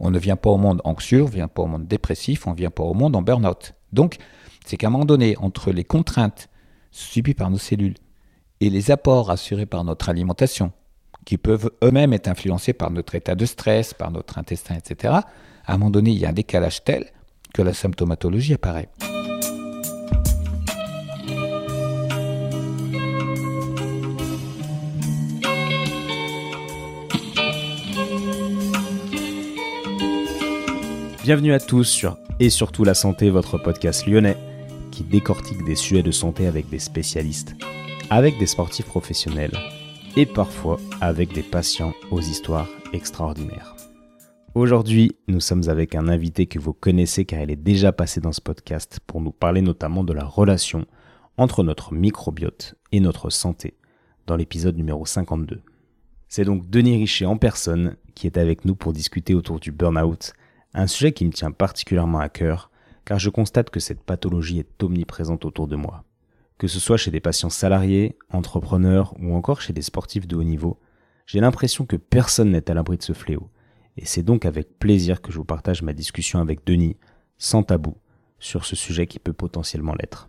On ne vient pas au monde anxieux, on ne vient pas au monde dépressif, on ne vient pas au monde en burn-out. Donc, c'est qu'à un moment donné, entre les contraintes subies par nos cellules et les apports assurés par notre alimentation, qui peuvent eux-mêmes être influencés par notre état de stress, par notre intestin, etc., à un moment donné, il y a un décalage tel que la symptomatologie apparaît. Bienvenue à tous sur Et surtout la santé, votre podcast lyonnais qui décortique des sujets de santé avec des spécialistes, avec des sportifs professionnels et parfois avec des patients aux histoires extraordinaires. Aujourd'hui, nous sommes avec un invité que vous connaissez car il est déjà passé dans ce podcast pour nous parler notamment de la relation entre notre microbiote et notre santé dans l'épisode numéro 52. C'est donc Denis Richer en personne qui est avec nous pour discuter autour du burn-out un sujet qui me tient particulièrement à cœur, car je constate que cette pathologie est omniprésente autour de moi. Que ce soit chez des patients salariés, entrepreneurs ou encore chez des sportifs de haut niveau, j'ai l'impression que personne n'est à l'abri de ce fléau. Et c'est donc avec plaisir que je vous partage ma discussion avec Denis, sans tabou, sur ce sujet qui peut potentiellement l'être.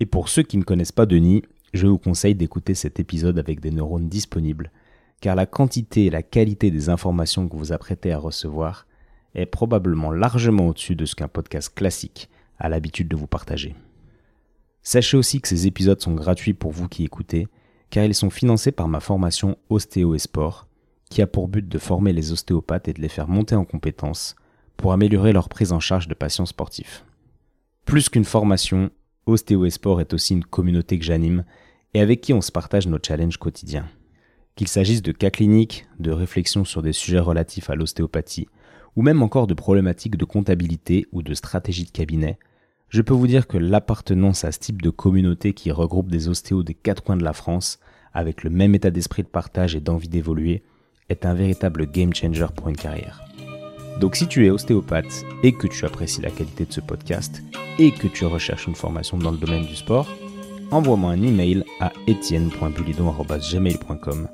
Et pour ceux qui ne connaissent pas Denis, je vous conseille d'écouter cet épisode avec des neurones disponibles, car la quantité et la qualité des informations que vous apprêtez à recevoir est probablement largement au-dessus de ce qu'un podcast classique a l'habitude de vous partager. Sachez aussi que ces épisodes sont gratuits pour vous qui écoutez, car ils sont financés par ma formation Ostéo et qui a pour but de former les ostéopathes et de les faire monter en compétences pour améliorer leur prise en charge de patients sportifs. Plus qu'une formation, Ostéo et est aussi une communauté que j'anime et avec qui on se partage nos challenges quotidiens. Qu'il s'agisse de cas cliniques, de réflexions sur des sujets relatifs à l'ostéopathie, ou même encore de problématiques de comptabilité ou de stratégie de cabinet, je peux vous dire que l'appartenance à ce type de communauté qui regroupe des ostéos des quatre coins de la France, avec le même état d'esprit de partage et d'envie d'évoluer, est un véritable game changer pour une carrière. Donc si tu es ostéopathe et que tu apprécies la qualité de ce podcast et que tu recherches une formation dans le domaine du sport, envoie-moi un email à etienne.bulidon.gmail.com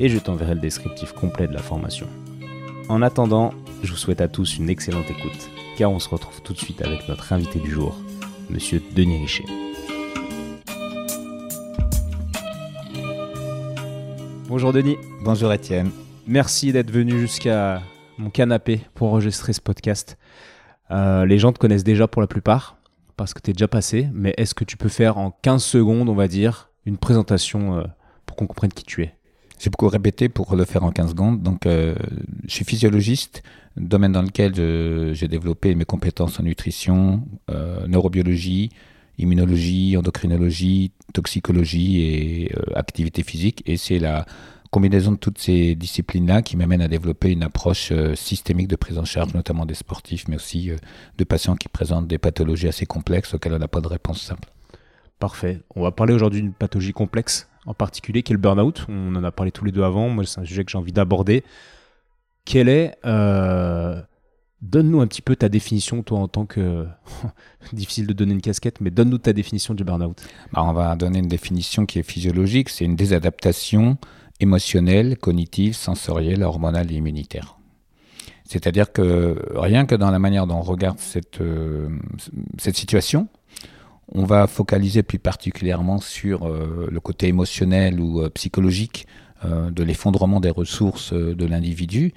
et je t'enverrai le descriptif complet de la formation. En attendant, je vous souhaite à tous une excellente écoute, car on se retrouve tout de suite avec notre invité du jour, Monsieur Denis Richer. Bonjour Denis. Bonjour Étienne. Merci d'être venu jusqu'à mon canapé pour enregistrer ce podcast. Euh, les gens te connaissent déjà pour la plupart, parce que tu es déjà passé, mais est-ce que tu peux faire en 15 secondes, on va dire, une présentation euh, pour qu'on comprenne qui tu es? J'ai beaucoup répété pour le faire en 15 secondes. Donc, euh, je suis physiologiste, domaine dans lequel j'ai développé mes compétences en nutrition, euh, neurobiologie, immunologie, endocrinologie, toxicologie et euh, activité physique. Et c'est la combinaison de toutes ces disciplines-là qui m'amène à développer une approche systémique de prise en charge, notamment des sportifs, mais aussi de patients qui présentent des pathologies assez complexes auxquelles on n'a pas de réponse simple. Parfait. On va parler aujourd'hui d'une pathologie complexe en particulier, qui est le burn-out. On en a parlé tous les deux avant. Moi, c'est un sujet que j'ai envie d'aborder. Quel est. Euh, donne-nous un petit peu ta définition, toi, en tant que. Difficile de donner une casquette, mais donne-nous ta définition du burn-out. Bah, on va donner une définition qui est physiologique c'est une désadaptation émotionnelle, cognitive, sensorielle, hormonale et immunitaire. C'est-à-dire que rien que dans la manière dont on regarde cette, euh, cette situation, on va focaliser plus particulièrement sur euh, le côté émotionnel ou psychologique de l'effondrement des ressources de l'individu.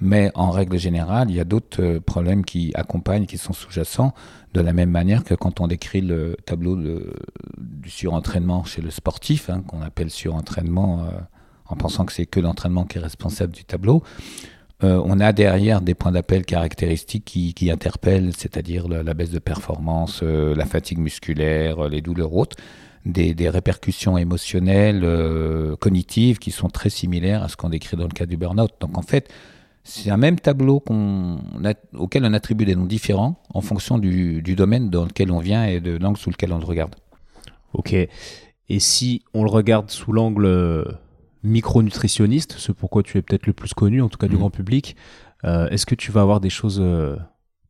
Mais en règle générale, il y a d'autres problèmes qui accompagnent, qui sont sous-jacents, de la même manière que quand on décrit le tableau du surentraînement chez le sportif, hein, qu'on appelle surentraînement en pensant que c'est que l'entraînement qui est responsable du tableau. Euh, on a derrière des points d'appel caractéristiques qui, interpellent, c'est-à-dire la, baisse de performance, euh, la fatigue musculaire, euh, les douleurs autres, des, répercussions émotionnelles, cognitives qui sont très similaires à ce qu'on décrit dans le cas du burn-out. Donc en fait, c'est un même tableau auquel on attribue des noms différents en fonction du, du, domaine dans lequel on vient et de l'angle sous lequel on le regarde. Ok. Et si on le regarde sous l'angle micronutritionniste, ce pourquoi tu es peut-être le plus connu, en tout cas du mm. grand public. Euh, est-ce que tu vas avoir des choses euh,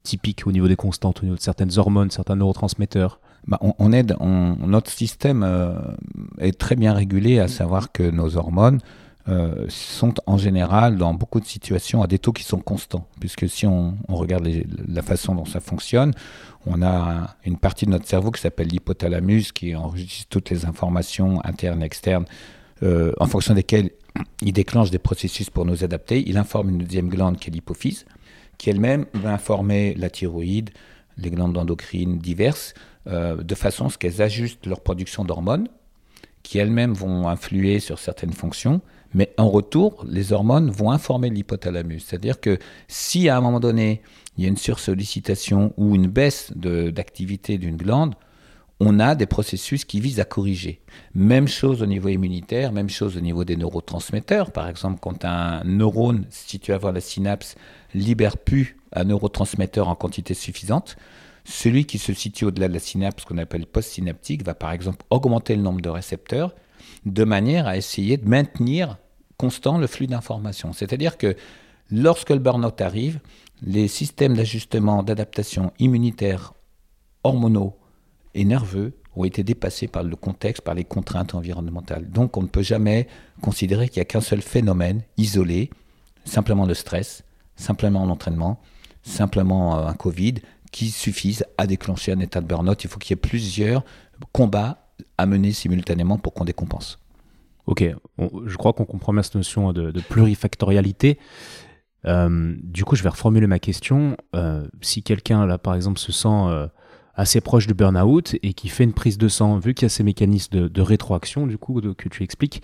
typiques au niveau des constantes, au niveau de certaines hormones, certains neurotransmetteurs? Bah, on, aide, notre système euh, est très bien régulé, à savoir que nos hormones euh, sont en général dans beaucoup de situations à des taux qui sont constants, puisque si on, regarde la façon dont ça fonctionne, on a une partie de notre cerveau qui s'appelle l'hypothalamus, qui enregistre toutes les informations internes et externes, euh, en fonction desquelles il déclenche des processus pour nous adapter. Il informe une deuxième glande qui est l'hypophyse, qui elle-même va informer la thyroïde, les glandes endocrines diverses, euh, de façon à ce qu'elles ajustent leur production d'hormones, qui elles-mêmes vont influer sur certaines fonctions, mais en retour, les hormones vont informer l'hypothalamus. C'est-à-dire que si à un moment donné, il y a une sursollicitation ou une baisse d'activité d'une glande, on a des processus qui visent à corriger. Même chose au niveau immunitaire, même chose au niveau des neurotransmetteurs. Par exemple, quand un neurone situé avant la synapse libère plus un neurotransmetteur en quantité suffisante, celui qui se situe au-delà de la synapse, qu'on appelle postsynaptique, va par exemple augmenter le nombre de récepteurs de manière à essayer de maintenir constant le flux d'informations. C'est-à-dire que lorsque le burn-out arrive, les systèmes d'ajustement, d'adaptation immunitaire, hormonaux et nerveux ont été dépassés par le contexte, par les contraintes environnementales. Donc on ne peut jamais considérer qu'il n'y a qu'un seul phénomène isolé, simplement le stress, simplement l'entraînement, simplement euh, un Covid, qui suffisent à déclencher un état de burn-out. Il faut qu'il y ait plusieurs combats à mener simultanément pour qu'on décompense. Ok, je crois qu'on comprend bien cette notion de, plurifactorialité. Euh, du coup, je vais reformuler ma question. Euh, si quelqu'un, là, par exemple, se sent euh, assez proche du burn-out et qui fait une prise de sang, vu qu'il y a ces mécanismes de, rétroaction, du coup, que tu expliques,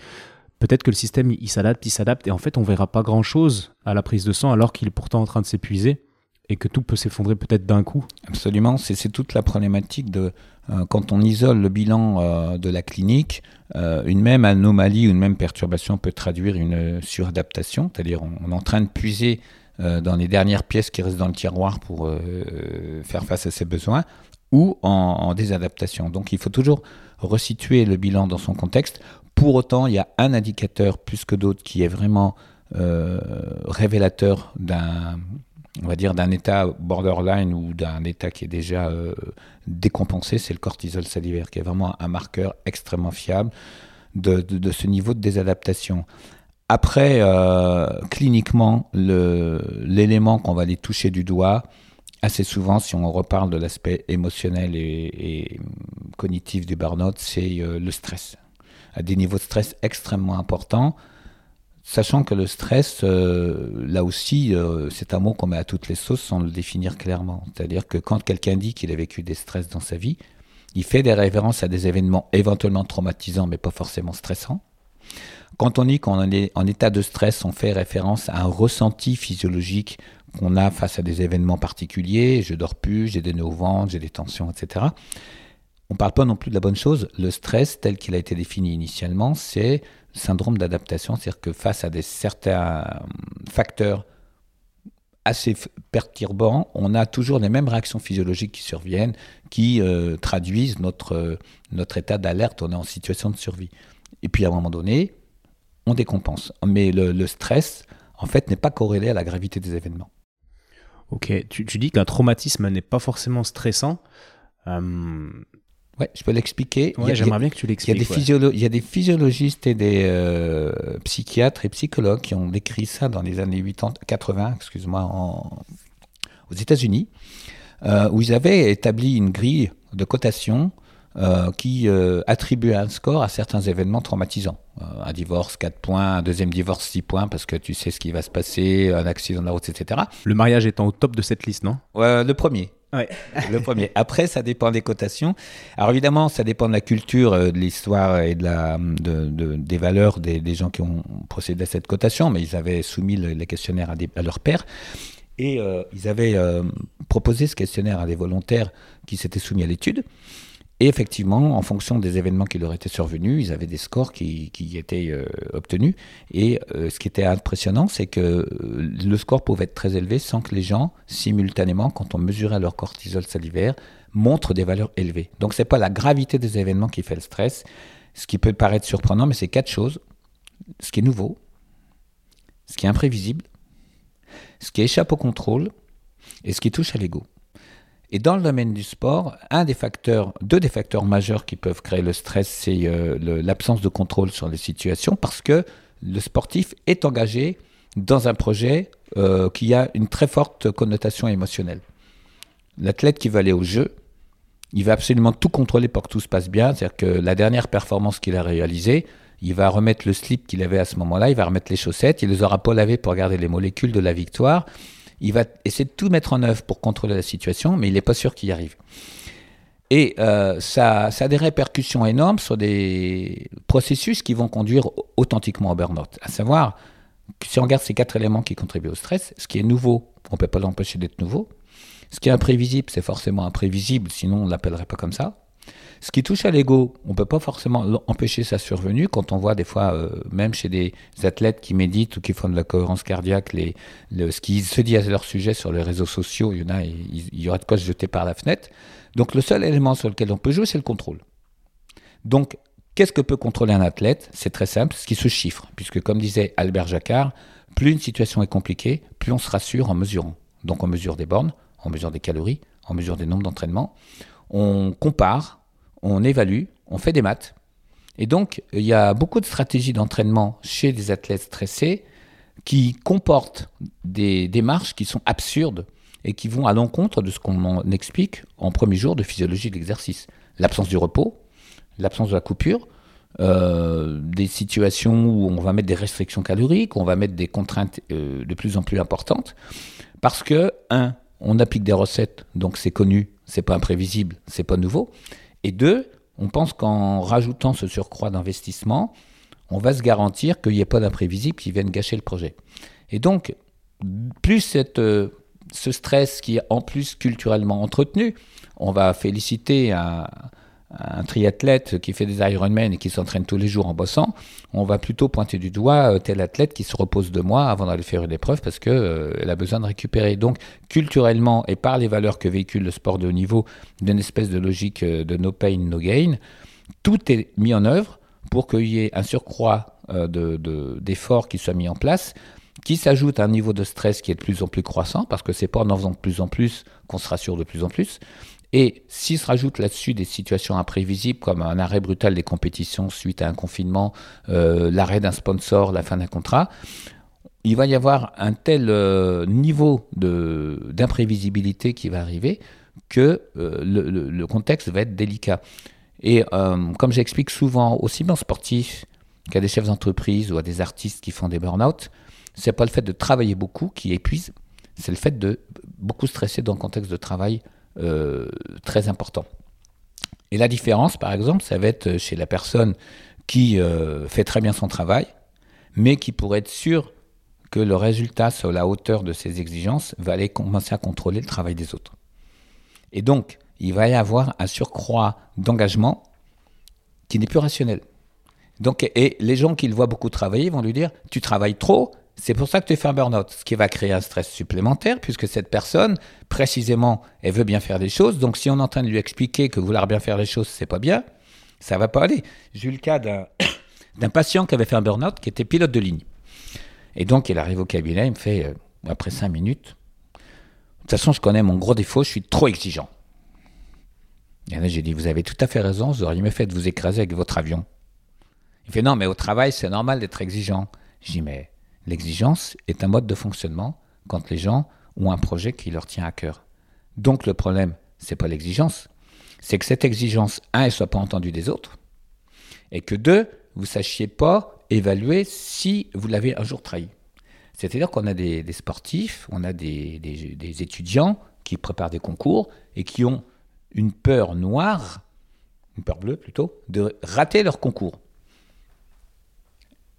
peut-être que le système, il s'adapte, il s'adapte, et en fait, on verra pas grand-chose à la prise de sang alors qu'il est pourtant en train de s'épuiser et que tout peut s'effondrer peut-être d'un coup. Absolument, c'est toute la problématique de quand on isole le bilan euh, de la clinique, euh, une même anomalie ou une même perturbation peut traduire une suradaptation, c'est-à-dire on, est en train de puiser dans les dernières pièces qui restent dans le tiroir pour faire face à ses besoins, ou en, désadaptation. Donc il faut toujours resituer le bilan dans son contexte. Pour autant, il y a un indicateur plus que d'autres qui est vraiment révélateur d'un on va dire, d'un état borderline ou d'un état qui est déjà euh, décompensé, c'est le cortisol salivaire, qui est vraiment un marqueur extrêmement fiable de, ce niveau de désadaptation. Après, euh, cliniquement, l'élément qu'on va aller toucher du doigt, assez souvent, si on reparle de l'aspect émotionnel et, cognitif du burn-out, c'est euh, le stress. À des niveaux de stress extrêmement importants, Sachant que le stress, euh, là aussi, euh, c'est un mot qu'on met à toutes les sauces sans le définir clairement. C'est-à-dire que quand quelqu'un dit qu'il a vécu des stress dans sa vie, il fait des références à des événements éventuellement traumatisants, mais pas forcément stressants. Quand on dit qu'on est en état de stress, on fait référence à un ressenti physiologique qu'on a face à des événements particuliers. Je dors plus, j'ai des nœuds au ventre, j'ai des tensions, etc. On ne parle pas non plus de la bonne chose. Le stress, tel qu'il a été défini initialement, c'est syndrome d'adaptation, c'est-à-dire que face à des certains facteurs assez perturbants, on a toujours les mêmes réactions physiologiques qui surviennent, qui euh, traduisent notre, euh, notre état d'alerte, on est en situation de survie. Et puis à un moment donné, on décompense. Mais le, stress, en fait, n'est pas corrélé à la gravité des événements. Ok, tu, dis qu'un traumatisme n'est pas forcément stressant. Euh, Ouais, je peux l'expliquer. j'aimerais bien que tu l'expliques. Il, y a des physiologistes et des euh, psychiatres et psychologues qui ont décrit ça dans les années 80, 80 excuse-moi, aux États-Unis, euh, où ils avaient établi une grille de cotation euh, qui attribuait un score à certains événements traumatisants. un divorce, 4 points, un deuxième divorce, 6 points, parce que tu sais ce qui va se passer, un accident de la route, etc. Le mariage étant au top de cette liste, non? Le premier. Ouais. le premier. Après, ça dépend des cotations. Alors évidemment, ça dépend de la culture, euh, de l'histoire et de la, de, des valeurs des, gens qui ont procédé à cette cotation, mais ils avaient soumis les questionnaires à, à leurs pairs. Et euh, ils avaient euh, proposé ce questionnaire à des volontaires qui s'étaient soumis à l'étude. Et effectivement, en fonction des événements qui leur étaient survenus, ils avaient des scores qui, étaient euh, obtenus. Et euh, ce qui était impressionnant, c'est que euh, le score pouvait être très élevé sans que les gens, simultanément, quand on mesurait leur cortisol salivaire, montrent des valeurs élevées. Donc ce n'est pas la gravité des événements qui fait le stress. Ce qui peut paraître surprenant, mais c'est quatre choses. Ce qui est nouveau, ce qui est imprévisible, ce qui échappe au contrôle et ce qui touche à l'ego. Et dans le domaine du sport, un des facteurs, deux des facteurs majeurs qui peuvent créer le stress, c'est euh, l'absence de contrôle sur les situations parce que le sportif est engagé dans un projet euh, qui a une très forte connotation émotionnelle. L'athlète qui va aller au jeu, il va absolument tout contrôler pour que tout se passe bien. C'est-à-dire que la dernière performance qu'il a réalisée, il va remettre le slip qu'il avait à ce moment-là, il va remettre les chaussettes, il les aura pas lavées pour garder les molécules de la victoire. Il va essayer de tout mettre en œuvre pour contrôler la situation, mais il n'est pas sûr qu'il y arrive. Et euh, ça, ça, a des répercussions énormes sur des processus qui vont conduire authentiquement au burn-out. À savoir, si on regarde ces quatre éléments qui contribuent au stress, ce qui est nouveau, on ne peut pas l'empêcher d'être nouveau. Ce qui est imprévisible, c'est forcément imprévisible, sinon on ne l'appellerait pas comme ça. Ce qui touche à l'ego, on ne peut pas forcément empêcher sa survenue quand on voit des fois, euh, même chez des athlètes qui méditent ou qui font de la cohérence cardiaque, les, ce qui se dit à leur sujet sur les réseaux sociaux, il y en a, il, y aura de quoi se jeter par la fenêtre. Donc le seul élément sur lequel on peut jouer, c'est le contrôle. Donc, qu'est-ce que peut contrôler un athlète? C'est très simple, ce qui se chiffre, puisque comme disait Albert Jacquard, plus une situation est compliquée, plus on se rassure en mesurant. Donc on mesure des bornes, on mesure des calories, on mesure des nombres d'entraînement, on compare, on évalue, on fait des maths. Et donc, il y a beaucoup de stratégies d'entraînement chez des athlètes stressés qui comportent des démarches qui sont absurdes et qui vont à l'encontre de ce qu'on explique en premier jour de physiologie de l'exercice. L'absence du repos, l'absence de la coupure, euh, des situations où on va mettre des restrictions caloriques, on va mettre des contraintes euh, de plus en plus importantes, parce que, un, on applique des recettes, donc c'est connu, c'est pas imprévisible, c'est pas nouveau, et deux, on pense qu'en rajoutant ce surcroît d'investissement, on va se garantir qu'il n'y ait pas d'imprévisible qui vienne gâcher le projet. Et donc, plus cette, euh, ce stress qui est en plus culturellement entretenu, on va féliciter un, un triathlète qui fait des Ironman et qui s'entraîne tous les jours en bossant, on va plutôt pointer du doigt euh, tel athlète qui se repose de mois avant d'aller faire une épreuve parce qu'elle euh, a besoin de récupérer. Donc, culturellement et par les valeurs que véhicule le sport de haut niveau, d'une espèce de logique euh, de no pain, no gain, tout est mis en œuvre pour qu'il y ait un surcroît d'efforts qui soit mis en place qui s'ajoute à un niveau de stress qui est de plus en plus croissant, parce que c'est pas en en faisant de plus en plus qu'on se rassure de plus en plus, et s'il se rajoute là-dessus des situations imprévisibles comme un arrêt brutal des compétitions suite à un confinement, euh, l'arrêt d'un sponsor, la fin d'un contrat, il va y avoir un tel euh, niveau d'imprévisibilité qui va arriver que euh, le, contexte va être délicat. Et comme j'explique souvent, aussi bien aux sportifs qu'à des chefs d'entreprise ou à des artistes qui font des burn-out, c'est pas le fait de travailler beaucoup qui épuise, c'est le fait de beaucoup stresser dans le contexte de travail euh, très important. Et la différence, par exemple, ça va être chez la personne qui euh, fait très bien son travail, mais qui pourrait être sûr que le résultat sur la hauteur de ses exigences va aller commencer à contrôler le travail des autres. Et donc, il va y avoir un surcroît d'engagement qui n'est plus rationnel. Donc, et les gens qui le voient beaucoup travailler vont lui dire Tu travailles trop, c'est pour ça que tu fais un burn-out, ce qui va créer un stress supplémentaire, puisque cette personne, précisément, elle veut bien faire des choses. Donc, si on est en train de lui expliquer que vouloir bien faire les choses, c'est pas bien, ça va pas aller. J'ai eu le cas d'un patient qui avait fait un burn-out, qui était pilote de ligne. Et donc, il arrive au cabinet, il me fait, euh, après cinq minutes, de toute façon, je connais mon gros défaut, je suis trop exigeant. Et là, j'ai dit, vous avez tout à fait raison, vous auriez mieux fait de vous écraser avec votre avion. Il fait, non, mais au travail, c'est normal d'être exigeant. Je dis, mais L'exigence est un mode de fonctionnement quand les gens ont un projet qui leur tient à cœur. Donc le problème, c'est pas l'exigence, c'est que cette exigence, un, elle soit pas entendue des autres, et que deux, vous sachiez pas évaluer si vous l'avez un jour trahi. C'est-à-dire qu'on a des, sportifs, on a des, des, étudiants qui préparent des concours et qui ont une peur noire, une peur bleue plutôt, de rater leur concours.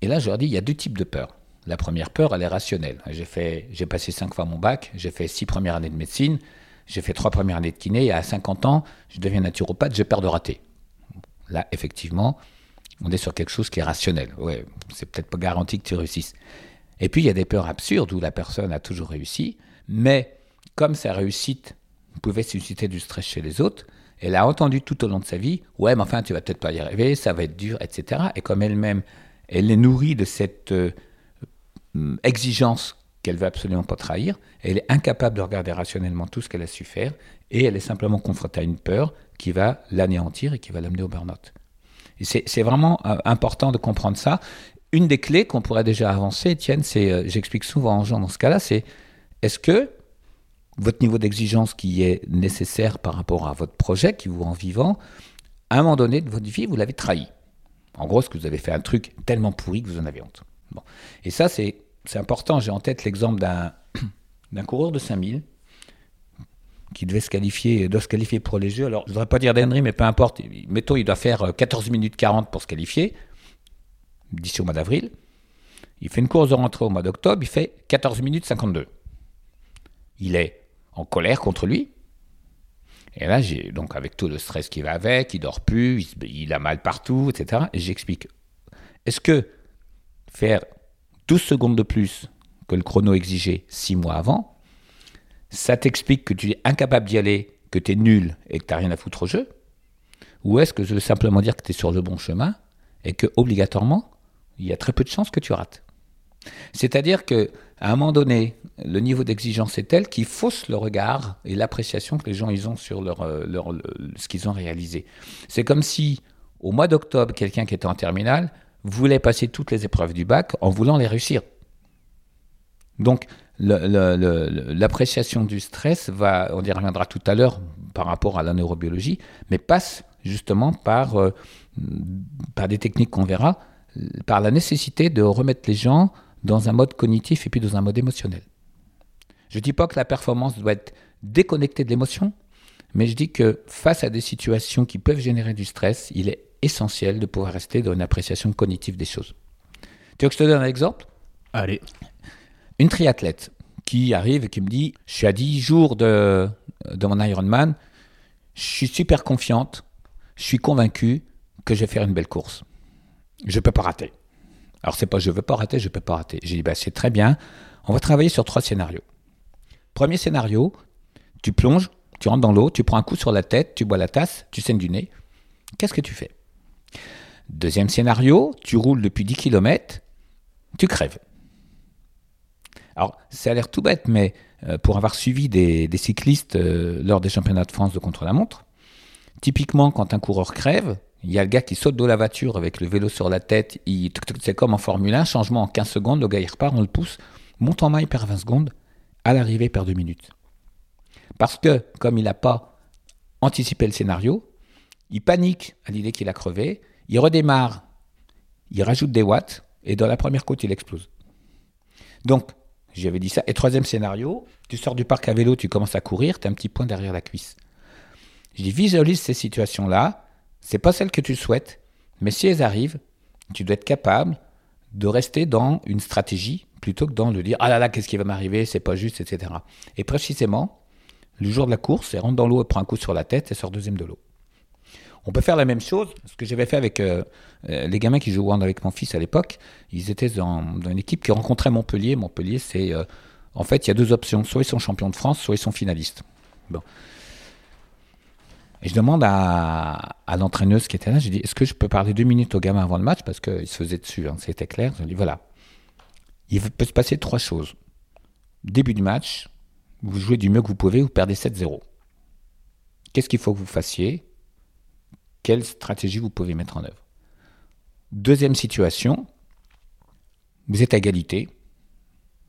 Et là, je leur dis, il y a deux types de peurs. La première peur, elle est rationnelle. J'ai fait, j'ai passé cinq fois mon bac, j'ai fait six premières années de médecine, j'ai fait trois premières années de kiné, et à 50 ans, je deviens naturopathe, j'ai peur de rater. Là, effectivement, on est sur quelque chose qui est rationnel. Ouais, c'est peut-être pas garanti que tu réussisses. Et puis, il y a des peurs absurdes où la personne a toujours réussi, mais comme sa réussite pouvait susciter du stress chez les autres, elle a entendu tout au long de sa vie, ouais, mais enfin, tu vas peut-être pas y arriver, ça va être dur, etc. Et comme elle-même, elle est nourrie de cette euh, exigence qu'elle veut absolument pas trahir. Elle est incapable de regarder rationnellement tout ce qu'elle a su faire et elle est simplement confrontée à une peur qui va l'anéantir et qui va l'amener au burn-out. C'est vraiment euh, important de comprendre ça. une des clés qu'on pourrait déjà avancer, Étienne, c'est, euh, j'explique souvent aux gens dans ce cas-là, c'est est-ce que votre niveau d'exigence qui est nécessaire par rapport à votre projet qui vous rend vivant, à un moment donné de votre vie, vous l'avez trahi? En gros, est-ce que vous avez fait un truc tellement pourri que vous en avez honte? Bon. Et ça, c'est, c'est important. J'ai en tête l'exemple d'un, coureur de 5000 qui devait se qualifier, doit se qualifier pour les Jeux. Alors, je ne voudrais pas dire d'ennerie, mais peu importe. Mettons, il doit faire 14 minutes 40 pour se qualifier, d'ici au mois d'avril. Il fait une course de rentrée au mois d'octobre, il fait 14 minutes 52. Il est en colère contre lui. Et là, j'ai donc avec tout le stress qui va avec, il dort plus, il, a mal partout, etc. Et j'explique. Est-ce que faire 12 secondes de plus que le chrono exigeait 6 mois avant, ça t'explique que tu es incapable d'y aller, que tu es nul et que tu n'as rien à foutre au jeu Ou est-ce que je veux simplement dire que tu es sur le bon chemin et que obligatoirement, il y a très peu de chances que tu rates c'est-à-dire que à un moment donné, le niveau d'exigence est tel qu'il fausse le regard et l'appréciation que les gens ont sur leur, euh, leur, ce qu'ils ont réalisé. C'est comme si, au mois d'octobre, quelqu'un qui était en terminale voulait passer toutes les épreuves du bac en voulant les réussir. Donc, l'appréciation du stress va, on y reviendra tout à l'heure par rapport à la neurobiologie, mais passe justement par, euh, par des techniques qu'on verra, par la nécessité de remettre les gens dans un mode cognitif et puis dans un mode émotionnel. Je ne dis pas que la performance doit être déconnectée de l'émotion, mais je dis que face à des situations qui peuvent générer du stress, il est essentiel de pouvoir rester dans une appréciation cognitive des choses. Tu veux que je te donne un exemple? Allez. Une triathlète qui arrive et qui me dit Je suis à 10 jours de, de mon Ironman, je suis super confiante, je suis convaincue que je vais faire une belle course. Je ne peux pas rater. Alors c'est pas je veux pas rater, je peux pas rater. J'ai dit bah, c'est très bien. On va travailler sur trois scénarios. Premier scénario, tu plonges, tu rentres dans l'eau, tu prends un coup sur la tête, tu bois la tasse, tu saignes du nez. Qu'est-ce que tu fais? Deuxième scénario, tu roules depuis 10 km, tu crèves. Alors, ça a l'air tout bête, mais euh, pour avoir suivi des, cyclistes euh, lors des championnats de France de contre-la-montre, typiquement, quand un coureur crève, il y a le gars qui saute de la voiture avec le vélo sur la tête. C'est comme en Formule 1, changement en 15 secondes. Le gars il repart, on le pousse, monte en main, il perd 20 secondes. À l'arrivée, perd 2 minutes. Parce que, comme il n'a pas anticipé le scénario, il panique à l'idée qu'il a crevé, il redémarre, il rajoute des watts, et dans la première côte, il explose. Donc, j'avais dit ça. Et troisième scénario, tu sors du parc à vélo, tu commences à courir, tu as un petit point derrière la cuisse. Je dis, visualise ces situations-là, c'est pas celle que tu souhaites, mais si elles arrivent, tu dois être capable de rester dans une stratégie plutôt que dans dire ah là là qu'est-ce qui va m'arriver c'est pas juste etc et précisément le jour de la course elle rentre dans l'eau elle prend un coup sur la tête et sort deuxième de l'eau on peut faire la même chose. Ce que j'avais fait avec euh, euh, les gamins qui jouaient avec mon fils à l'époque ils étaient dans, une équipe qui rencontrait Montpellier. Montpellier c'est euh, en fait il y a deux options. Soit ils sont champions de France soit ils sont finalistes. Bon. Et je demande à, l'entraîneuse qui était là, je dis, est-ce que je peux parler deux minutes au gamin avant le match? Parce qu'il se faisait dessus, hein, c'était clair. Je lui dis, voilà, il peut se passer trois choses. Début du match, vous jouez du mieux que vous pouvez, vous perdez 7-0. Qu'est-ce qu'il faut que vous fassiez? Quelle stratégie vous pouvez mettre en œuvre. Deuxième situation, vous êtes à égalité,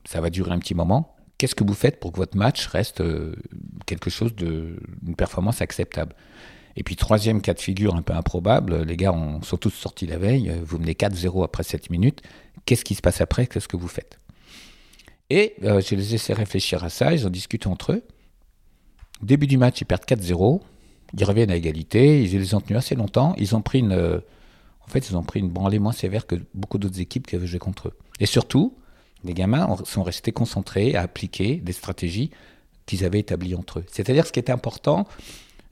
ça va durer un petit moment. Qu'est-ce que vous faites pour que votre match reste euh, quelque chose de une performance acceptable? Et puis troisième cas de figure un peu improbable, les gars ont, sont tous sortis la veille, vous menez 4-0 après 7 minutes, qu'est-ce qui se passe après? Qu'est-ce que vous faites? Et euh, je les laissé réfléchir à ça, ils ont discuté entre eux. Début du match, ils perdent 4-0, ils reviennent à égalité, ils les ont tenus assez longtemps, ils ont pris une... Euh, en fait, ils ont pris une branlée moins sévère que beaucoup d'autres équipes qui avaient joué contre eux. Et surtout, les gamins sont restés concentrés à appliquer des stratégies qu'ils avaient établies entre eux. C'est-à-dire ce qui était important,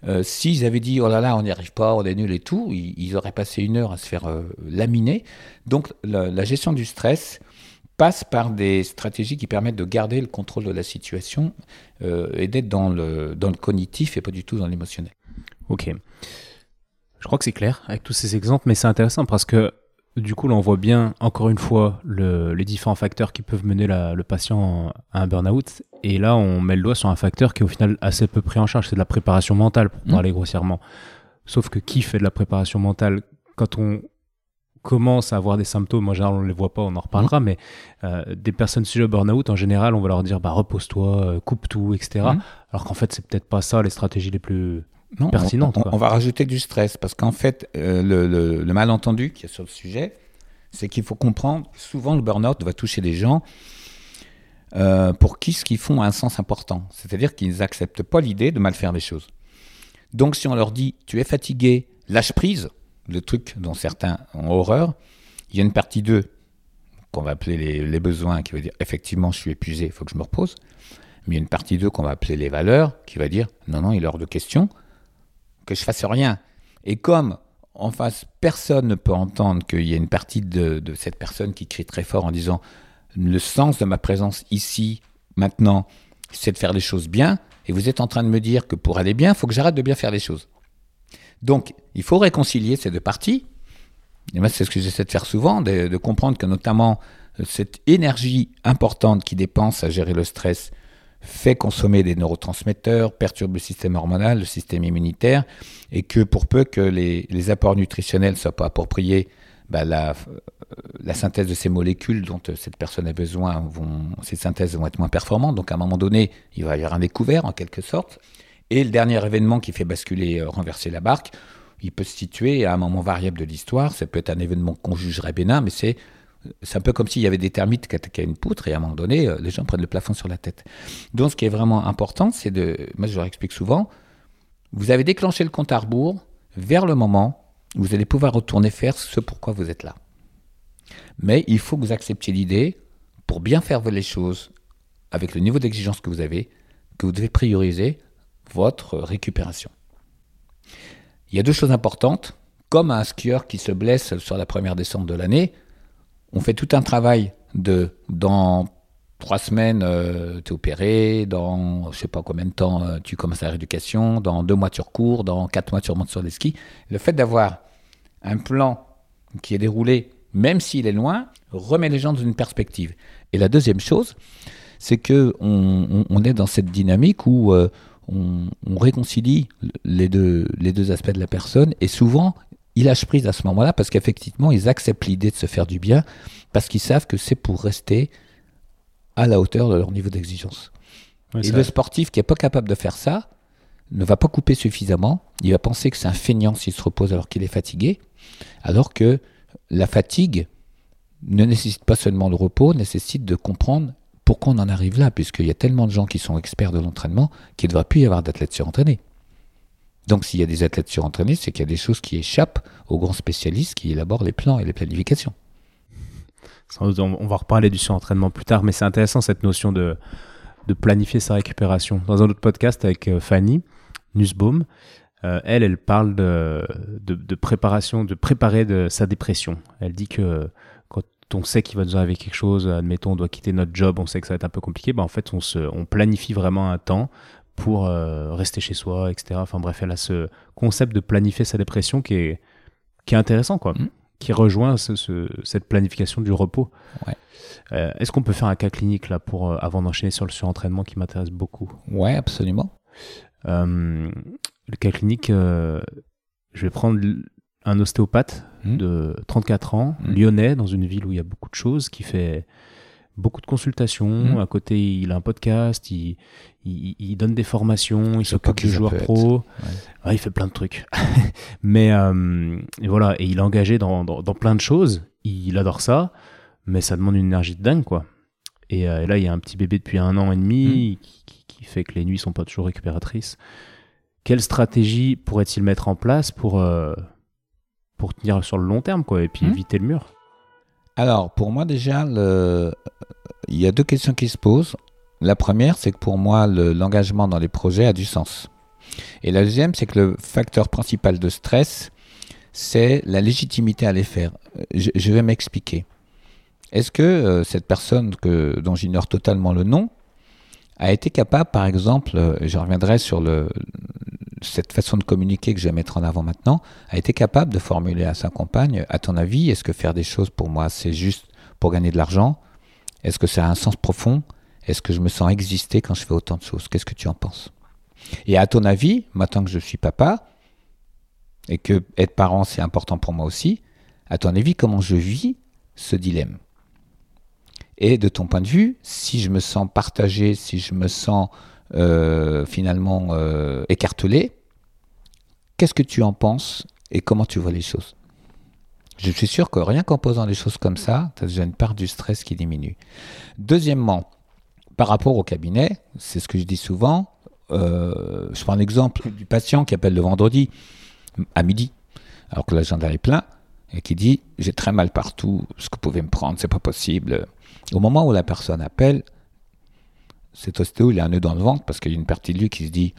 euh, s'ils avaient dit oh là là on n'y arrive pas, on est nul et tout, ils, auraient passé une heure à se faire euh, laminer. Donc la, gestion du stress passe par des stratégies qui permettent de garder le contrôle de la situation et d'être dans le, dans le cognitif et pas du tout dans l'émotionnel. Ok. Je crois que c'est clair avec tous ces exemples, mais c'est intéressant parce que du coup, là, on voit bien, encore une fois, les différents facteurs qui peuvent mener le patient à un burn-out. Et là, on met le doigt sur un facteur qui est au final assez peu pris en charge. C'est de la préparation mentale, pour mmh. parler grossièrement. Sauf que qui fait de la préparation mentale quand on commencent à avoir des symptômes, en général on ne les voit pas, on en reparlera, mmh. mais euh, des personnes sujets au burn-out, en général, on va leur dire bah, repose-toi, euh, coupe tout, etc. Mmh. Alors qu'en fait, c'est peut-être pas ça les stratégies les plus pertinentes. On, va rajouter du stress, parce qu'en fait, euh, le, malentendu qu'il y a sur le sujet, c'est qu'il faut comprendre, souvent le burn-out va toucher des gens pour qui ce qu'ils font a un sens important. C'est-à-dire qu'ils n'acceptent pas l'idée de mal faire les choses. Donc si on leur dit tu es fatigué, lâche prise, le truc dont certains ont horreur, il y a une partie 2 qu'on va appeler les, besoins, qui veut dire effectivement je suis épuisé, il faut que je me repose. Mais il y a une partie 2 qu'on va appeler les valeurs, qui va dire non, non, il est hors de question que je fasse rien. Et comme en face, personne ne peut entendre qu'il y a une partie de, de, cette personne qui crie très fort en disant le sens de ma présence ici, maintenant, c'est de faire les choses bien, et vous êtes en train de me dire que pour aller bien, il faut que j'arrête de bien faire les choses. Donc, il faut réconcilier ces deux parties. Et moi, c'est ce que j'essaie de faire souvent, de, comprendre que notamment cette énergie importante qui dépense à gérer le stress fait consommer des neurotransmetteurs, perturbe le système hormonal, le système immunitaire, et que pour peu que les, apports nutritionnels ne soient pas appropriés, bah, euh, la, synthèse de ces molécules dont euh, cette personne a besoin, ces synthèses vont être moins performantes. Donc à un moment donné, il va y avoir un découvert en quelque sorte. Et le dernier événement qui fait basculer, euh, renverser la barque, il peut se situer à un moment variable de l'histoire. Ça peut être un événement qu'on jugerait bénin, mais c'est c'est un peu comme s'il y avait des termites qui attaquaient une poutre et à un moment donné, euh, les gens prennent le plafond sur la tête. Donc, ce qui est vraiment important, c'est de. Moi, je leur explique souvent vous avez déclenché le compte à rebours vers le moment où vous allez pouvoir retourner faire ce pourquoi vous êtes là. Mais il faut que vous acceptiez l'idée, pour bien faire les choses, avec le niveau d'exigence que vous avez, que vous devez prioriser votre récupération. Il y a deux choses importantes. Comme un skieur qui se blesse sur la première descente de l'année, on fait tout un travail de dans trois semaines, euh, tu es opéré, dans je sais pas combien de temps euh, tu commences la rééducation, dans deux mois tu recours, dans quatre mois tu remontes sur les skis. Le fait d'avoir un plan qui est déroulé, même s'il est loin, remet les gens dans une perspective. Et la deuxième chose, c'est que on, est dans cette dynamique où euh, on, réconcilie les deux, les deux aspects de la personne et souvent ils lâchent prise à ce moment-là parce qu'effectivement ils acceptent l'idée de se faire du bien parce qu'ils savent que c'est pour rester à la hauteur de leur niveau d'exigence. et le sportif qui n'est pas capable de faire ça ne va pas couper suffisamment, il va penser que c'est un feignant s'il se repose alors qu'il est fatigué, alors que la fatigue ne nécessite pas seulement le repos, nécessite de comprendre pourquoi on en arrive là, puisqu'il y a tellement de gens qui sont experts de l'entraînement qu'il ne devrait plus y avoir d'athlètes surentraînés. Donc s'il y a des athlètes surentraînés, c'est qu'il y a des choses qui échappent aux grands spécialistes qui élaborent les plans et les planifications. On va reparler du surentraînement plus tard, mais c'est intéressant cette notion de, planifier sa récupération. Dans un autre podcast avec euh, Fanny Nussbaum, euh, elle, elle parle de, préparation, de préparer de sa dépression. Elle dit que on sait qu'il va nous arriver quelque chose, admettons, on doit quitter notre job, on sait que ça va être un peu compliqué, bah en fait, on, se, on planifie vraiment un temps pour euh, rester chez soi, etc. Enfin bref, elle a ce concept de planifier sa dépression qui est, qui est intéressant, quoi. Mmh. Qui rejoint cette planification du repos. Euh, est-ce qu'on peut faire un cas clinique là pour euh, avant d'enchaîner sur le surentraînement qui m'intéresse beaucoup? Ouais, absolument. le cas clinique, je vais prendre un ostéopathe hmm. de 34 ans, hmm. lyonnais, dans une ville où il y a beaucoup de choses, qui fait beaucoup de consultations. À côté, il a un podcast, il, il, donne des formations, il s'occupe du joueur pro. il fait plein de trucs. mais euh, voilà, et il est engagé dans, dans, plein de choses. Il adore ça, mais ça demande une énergie de dingue, quoi. Et, euh, là, il y a un petit bébé depuis un an et demi qui, qui, fait que les nuits sont pas toujours récupératrices. Quelle stratégie pourrait-il mettre en place pour, euh, pour tenir sur le long terme, quoi, et puis hmm. éviter le mur? Alors, pour moi, déjà, il y a deux questions qui se posent. La première, c'est que pour moi, l'engagement dans les projets a du sens. Et la deuxième, c'est que le facteur principal de stress, c'est la légitimité à les faire. Je, vais m'expliquer. Est-ce que euh, cette personne dont j'ignore totalement le nom a été capable, par exemple, euh, je reviendrai sur cette façon de communiquer que je vais mettre en avant maintenant, a été capable de formuler à sa compagne, à ton avis, est-ce que faire des choses pour moi, c'est juste pour gagner de l'argent? Est-ce que ça a un sens profond? Est-ce que je me sens exister quand je fais autant de choses? Qu'est-ce que tu en penses? Et à ton avis, maintenant que je suis papa, et que être parent, c'est important pour moi aussi, à ton avis, comment je vis ce dilemme? Et de ton point de vue, si je me sens partagé, si je me sens euh, finalement euh, écartelé, qu'est-ce que tu en penses et comment tu vois les choses? Je suis sûr que rien qu'en posant des choses comme ça, tu as déjà une part du stress qui diminue. Deuxièmement, par rapport au cabinet, c'est ce que je dis souvent, euh, je prends l'exemple du patient qui appelle le vendredi à midi, alors que l'agenda est plein, et qui dit J'ai très mal partout, ce que vous pouvez me prendre, c'est pas possible. Au moment où la personne appelle, cet ostéo, il a un nœud dans le ventre parce qu'il y a une partie de lui qui se dit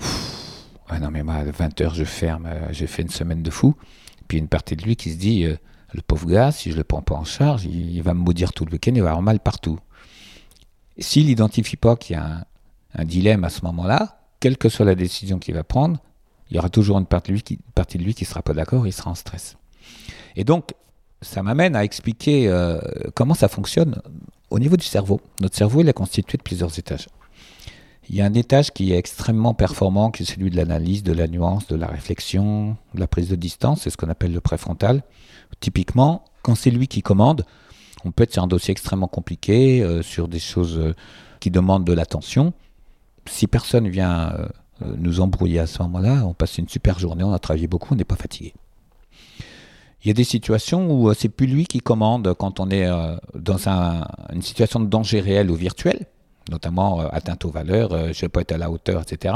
oh, Non, mais moi, à 20h, je ferme, euh, j'ai fait une semaine de fou. Puis une partie de lui qui se dit euh, Le pauvre gars, si je le prends pas en charge, il, va me maudire tout le week-end, il va avoir mal partout. S'il n'identifie pas qu'il y a un, dilemme à ce moment-là, quelle que soit la décision qu'il va prendre, il y aura toujours une partie de lui qui ne sera pas d'accord, il sera en stress. Et donc, ça m'amène à expliquer euh, comment ça fonctionne au niveau du cerveau. Notre cerveau, il est constitué de plusieurs étages. Il y a un étage qui est extrêmement performant, qui est celui de l'analyse, de la nuance, de la réflexion, de la prise de distance, c'est ce qu'on appelle le préfrontal. Typiquement, quand c'est lui qui commande, on peut être sur un dossier extrêmement compliqué, euh, sur des choses euh, qui demandent de l'attention si personne vient euh, nous embrouiller à ce moment-là, on passe une super journée, on a travaillé beaucoup, on n'est pas fatigué. Il y a des situations où c'est plus lui qui commande quand on est dans une situation de danger réel ou virtuel, notamment atteinte aux valeurs, je ne vais pas être à la hauteur, etc.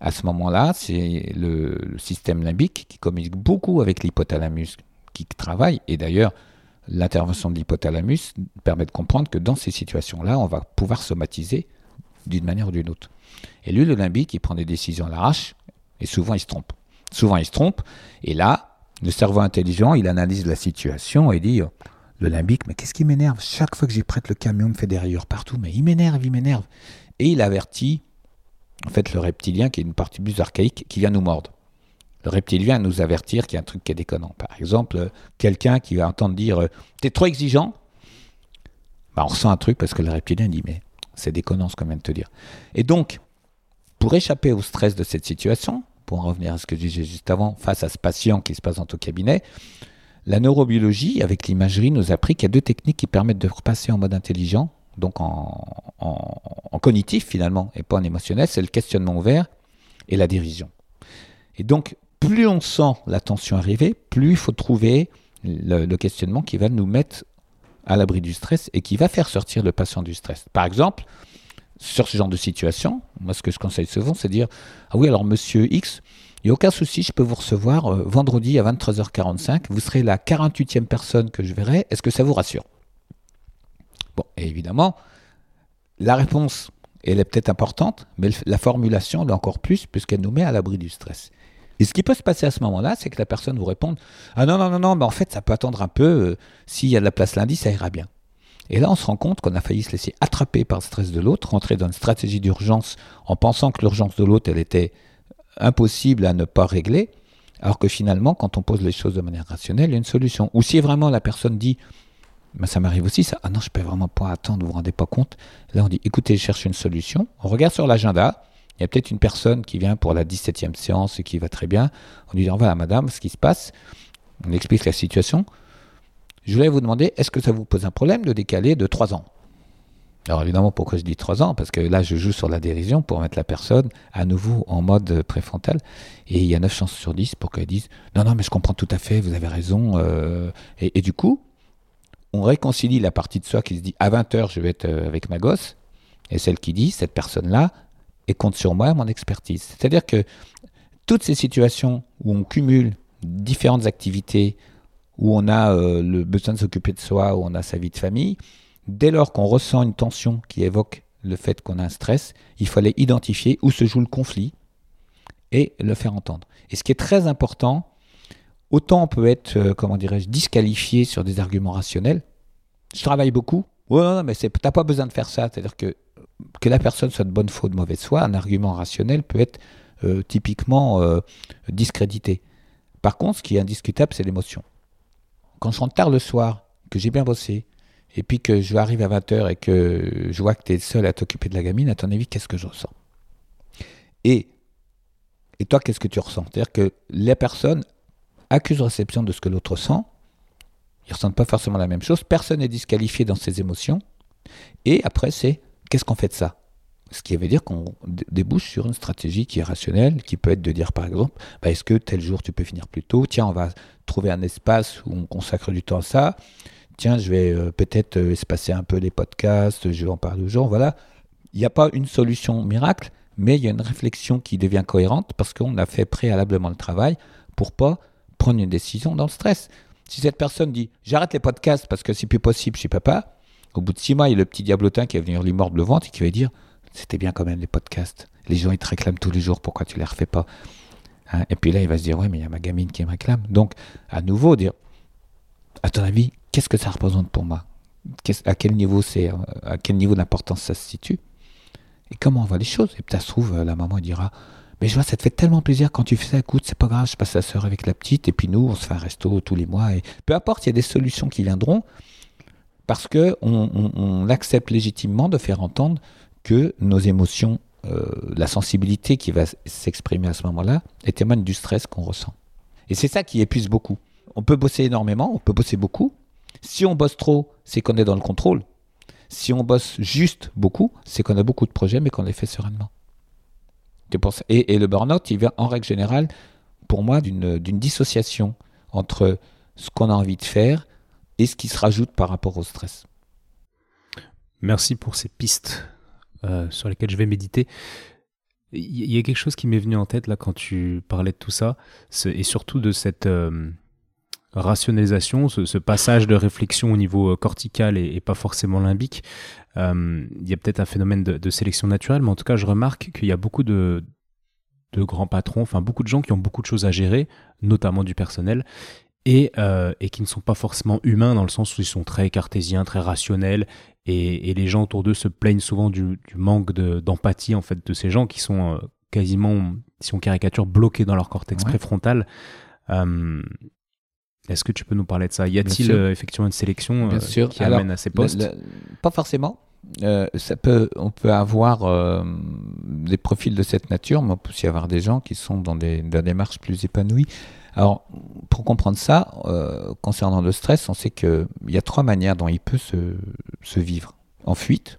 À ce moment-là, c'est le, système limbique qui communique beaucoup avec l'hypothalamus qui travaille. Et d'ailleurs, l'intervention de l'hypothalamus permet de comprendre que dans ces situations-là, on va pouvoir somatiser d'une manière ou d'une autre. Et lui, le limbique, il prend des décisions à l'arrache, et souvent il se trompe. Souvent il se trompe, et là, le cerveau intelligent, il analyse la situation et dit, le limbique, mais qu'est-ce qui m'énerve? Chaque fois que j'y prête le camion, me fait des rayures partout, mais il m'énerve, il m'énerve. Et il avertit, en fait, le reptilien, qui est une partie plus archaïque, qui vient nous mordre. Le reptilien nous avertir qu'il y a un truc qui est déconnant. Par exemple, quelqu'un qui va entendre dire T'es trop exigeant? Bah, On ressent un truc parce que le reptilien dit Mais c'est déconnant ce qu'on vient de te dire. Et donc, pour échapper au stress de cette situation, pour en revenir à ce que je disais juste avant, face à ce patient qui se passe dans ton cabinet, la neurobiologie, avec l'imagerie, nous a appris qu'il y a deux techniques qui permettent de repasser en mode intelligent, donc en, en cognitif finalement, et pas en émotionnel, c'est le questionnement ouvert et la dérision. Et donc, plus on sent la tension arriver, plus il faut trouver le, questionnement qui va nous mettre à l'abri du stress et qui va faire sortir le patient du stress. Par exemple, sur ce genre de situation, moi ce que je conseille souvent, c'est de dire Ah oui, alors monsieur X, il n'y a aucun souci, je peux vous recevoir euh, vendredi à 23h45, vous serez la 48e personne que je verrai, est-ce que ça vous rassure? Bon, évidemment, la réponse, elle est peut-être importante, mais la formulation l'est encore plus, puisqu'elle nous met à l'abri du stress. Et ce qui peut se passer à ce moment-là, c'est que la personne vous réponde Ah non, non, non, non, mais en fait, ça peut attendre un peu. Euh, s'il y a de la place lundi, ça ira bien. Et là, on se rend compte qu'on a failli se laisser attraper par le stress de l'autre, rentrer dans une stratégie d'urgence en pensant que l'urgence de l'autre, elle était impossible à ne pas régler, alors que finalement, quand on pose les choses de manière rationnelle, il y a une solution. Ou si vraiment la personne dit ça m'arrive aussi, ça. Ah non, je peux vraiment pas attendre, vous vous rendez pas compte. Là, on dit, écoutez, je cherche une solution. On regarde sur l'agenda. Il y a peut-être une personne qui vient pour la 17e séance et qui va très bien. On lui dit voilà, madame, ce qui se passe. On explique la situation. Je voulais vous demander, est-ce que ça vous pose un problème de décaler de 3 ans? Alors évidemment, pourquoi je dis 3 ans? Parce que là, je joue sur la dérision pour mettre la personne à nouveau en mode préfrontal. Et il y a 9 chances sur 10 pour qu'elle dise Non, non, mais je comprends tout à fait, vous avez raison. Euh. et, et, du coup, on réconcilie la partie de soi qui se dit À 20h, je vais être euh, avec ma gosse. Et celle qui dit Cette personne-là, compte sur moi mon expertise. C'est-à-dire que toutes ces situations où on cumule différentes activités, où on a euh, le besoin de s'occuper de soi, où on a sa vie de famille, dès lors qu'on ressent une tension qui évoque le fait qu'on a un stress, il fallait identifier où se joue le conflit et le faire entendre. Et ce qui est très important, autant on peut être, euh, comment dirais-je, disqualifié sur des arguments rationnels. Je travaille beaucoup. Ouais, non mais t'as pas besoin de faire ça. C'est-à-dire que que la personne soit de bonne foi ou de mauvaise foi, un argument rationnel peut être euh, typiquement euh, discrédité. Par contre, ce qui est indiscutable, c'est l'émotion. Quand je rentre tard le soir, que j'ai bien bossé, et puis que je arrive à 20h et que je vois que tu es seul à t'occuper de la gamine, à ton avis, qu'est-ce que je ressens? Et, et toi, qu'est-ce que tu ressens? C'est-à-dire que la personne accuse réception de ce que l'autre ressent, Ils ressentent pas forcément la même chose. Personne n'est disqualifié dans ses émotions. Et après, c'est qu'est-ce qu'on fait de ça? Ce qui veut dire qu'on débouche sur une stratégie qui est rationnelle, qui peut être de dire par exemple, bah, est-ce que tel jour tu peux finir plus tôt? Tiens, on va trouver un espace où on consacre du temps à ça. Tiens, je vais euh, peut-être euh, espacer un peu les podcasts, je vais en parler aux gens. Voilà. Il n'y a pas une solution miracle, mais il y a une réflexion qui devient cohérente parce qu'on a fait préalablement le travail pour pas prendre une décision dans le stress. Si cette personne dit j'arrête les podcasts parce que c'est plus possible, suis papa, au bout de six mois, il y a le petit diablotin qui va venir lui mordre le ventre et qui va dire C'était bien quand même les podcasts. Les gens, ils te réclament tous les jours, pourquoi tu les refais pas? Hein? Et puis là, il va se dire Ouais, mais il y a ma gamine qui me réclame. Donc, à nouveau, dire À ton avis, qu'est-ce que ça représente pour moi? À quel niveau quel niveau d'importance ça se situe? Et comment on voit les choses? Et peut-être, ça se trouve, la maman dira mais je vois, ça te fait tellement plaisir quand tu fais ça. Écoute, c'est pas grave, je passe la soeur avec la petite, et puis nous, on se fait un resto tous les mois. Peu importe, il y a des solutions qui viendront parce qu'on on, accepte légitimement de faire entendre que nos émotions, euh, la sensibilité qui va s'exprimer à ce moment-là, est témoigne du stress qu'on ressent. Et c'est ça qui épuise beaucoup. On peut bosser énormément, on peut bosser beaucoup. Si on bosse trop, c'est qu'on est dans le contrôle. Si on bosse juste beaucoup, c'est qu'on a beaucoup de projets, mais qu'on les fait sereinement. Et, et le burn-out, il vient en règle générale, pour moi, d'une dissociation entre ce qu'on a envie de faire et ce qui se rajoute par rapport au stress. Merci pour ces pistes euh, sur lesquelles je vais méditer. Il y a quelque chose qui m'est venu en tête là quand tu parlais de tout ça, et surtout de cette euh, rationalisation, ce, passage de réflexion au niveau euh, cortical et, pas forcément limbique. il y a peut-être un phénomène de, sélection naturelle, mais en tout cas, je remarque qu'il y a beaucoup de, de grands patrons, enfin beaucoup de gens qui ont beaucoup de choses à gérer, notamment du personnel, euh, et, qui ne sont pas forcément humains dans le sens où ils sont très cartésiens, très rationnels, et, les gens autour d'eux se plaignent souvent du, manque d'empathie en fait de ces gens qui sont euh, quasiment, si on caricature, bloqués dans leur cortex préfrontal. Euh, est-ce que tu peux nous parler de ça? Y a-t-il effectivement une sélection qui amène à ces postes? Pas forcément. ça peut, on peut avoir des profils de cette nature, mais on peut aussi avoir des gens qui sont dans des, dans des démarches plus épanouies. Alors, pour comprendre ça, euh, concernant le stress, on sait qu'il y a trois manières dont il peut se, vivre. En fuite,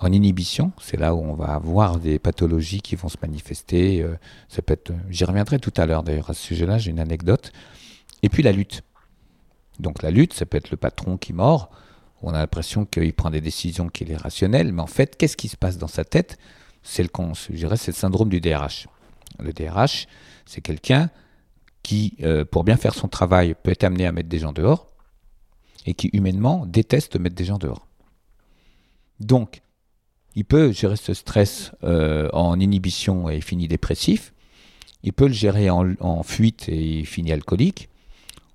en inhibition, c'est là où on va avoir des pathologies qui vont se manifester. Euh, ça peut être, j'y reviendrai tout à l'heure d'ailleurs à ce sujet-là, j'ai une anecdote. Et puis la lutte. Donc la lutte, ça peut être le patron qui mord. On a l'impression qu'il prend des décisions qu'il est rationnel, mais en fait, qu'est-ce qui se passe dans sa tête? C'est le, c'est le syndrome du DRH. Le DRH, c'est quelqu'un qui, euh, pour bien faire son travail, peut être amené à mettre des gens dehors et qui, humainement, déteste mettre des gens dehors. Donc, il peut gérer ce stress euh, en inhibition et finit dépressif. Il peut le gérer en, fuite et il finit alcoolique.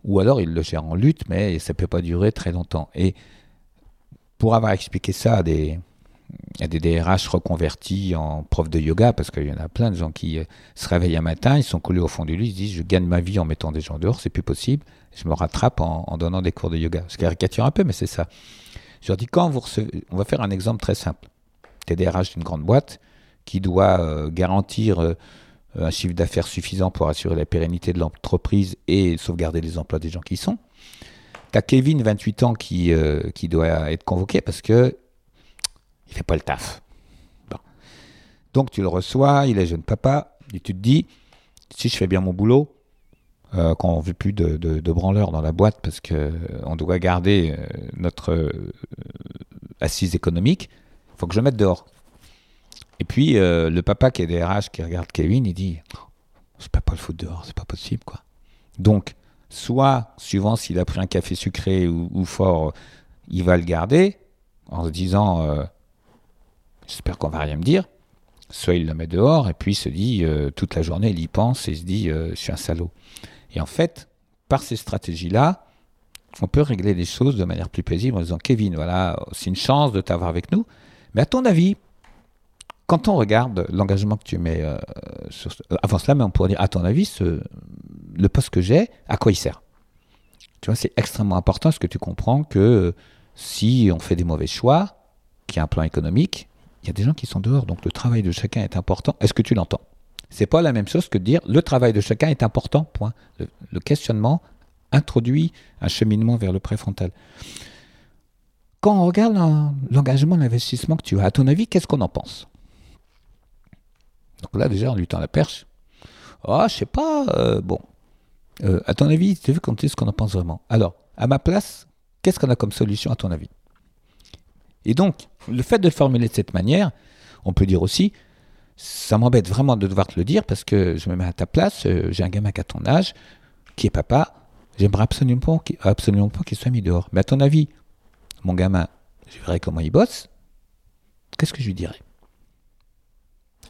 Ou alors il le gère en lutte, mais ça ne peut pas durer très longtemps. Et pour avoir expliqué ça à des, il y a des DRH reconvertis en prof de yoga, parce qu'il y en a plein de gens qui euh, se réveillent un matin, ils sont collés au fond du lit, ils se disent je gagne ma vie en mettant des gens dehors, c'est plus possible, je me rattrape en, donnant des cours de yoga. Je caricature un peu, mais c'est ça. Je leur dis quand vous on va faire un exemple très simple. Tu es DRH d'une grande boîte qui doit euh, garantir euh, un chiffre d'affaires suffisant pour assurer la pérennité de l'entreprise et sauvegarder les emplois des gens qui y sont. Tu as Kevin, 28 ans, qui, qui doit être convoqué parce que il fait pas le taf. Donc tu le reçois, il est jeune papa, et tu te dis, si je fais bien mon boulot, euh, quand on veut plus de, de, branleurs dans la boîte parce qu'on euh, doit garder euh, notre assise économique, il faut que je mette dehors. Et puis le papa qui est DRH qui regarde Kevin, il dit, je peux pas le foutre dehors, c'est pas possible quoi. Donc soit suivant s'il a pris un café sucré ou, ou, fort, il va le garder en se disant j'espère qu'on va rien me dire. Soit il le met dehors et puis il se dit, euh, toute la journée, il y pense et il se dit, euh, je suis un salaud. Et en fait, par ces stratégies-là, on peut régler les choses de manière plus paisible en disant, Kevin, voilà, c'est une chance de t'avoir avec nous. Mais à ton avis, quand on regarde l'engagement que tu mets euh, avant cela, mais on pourrait dire, à ton avis, le poste que j'ai, à quoi il sert? Tu vois, c'est extrêmement important parce que tu comprends que si on fait des mauvais choix, qu'il y a un plan économique, il y a des gens qui sont dehors, donc le travail de chacun est important. Est-ce que tu l'entends? C'est pas la même chose que de dire le travail de chacun est important, point. Le, questionnement introduit un cheminement vers le préfrontal. Quand on regarde l'engagement, l'investissement que tu as, à ton avis, qu'est-ce qu'on en pense? Donc là, déjà, on lui tend la perche. Ah, oh, je sais pas, euh, bon. Euh, à ton avis, tu veux qu'on ce qu'on en pense vraiment Alors, à ma place, qu'est-ce qu'on a comme solution à ton avis? Et donc, le fait de le formuler de cette manière, on peut dire aussi, ça m'embête vraiment de devoir te le dire parce que je me mets à ta place, euh, j'ai un gamin qui a ton âge, qui est papa, j'aimerais absolument pas, qu'il soit mis dehors. Mais à ton avis, mon gamin, je verrai comment il bosse, qu'est-ce que je lui dirais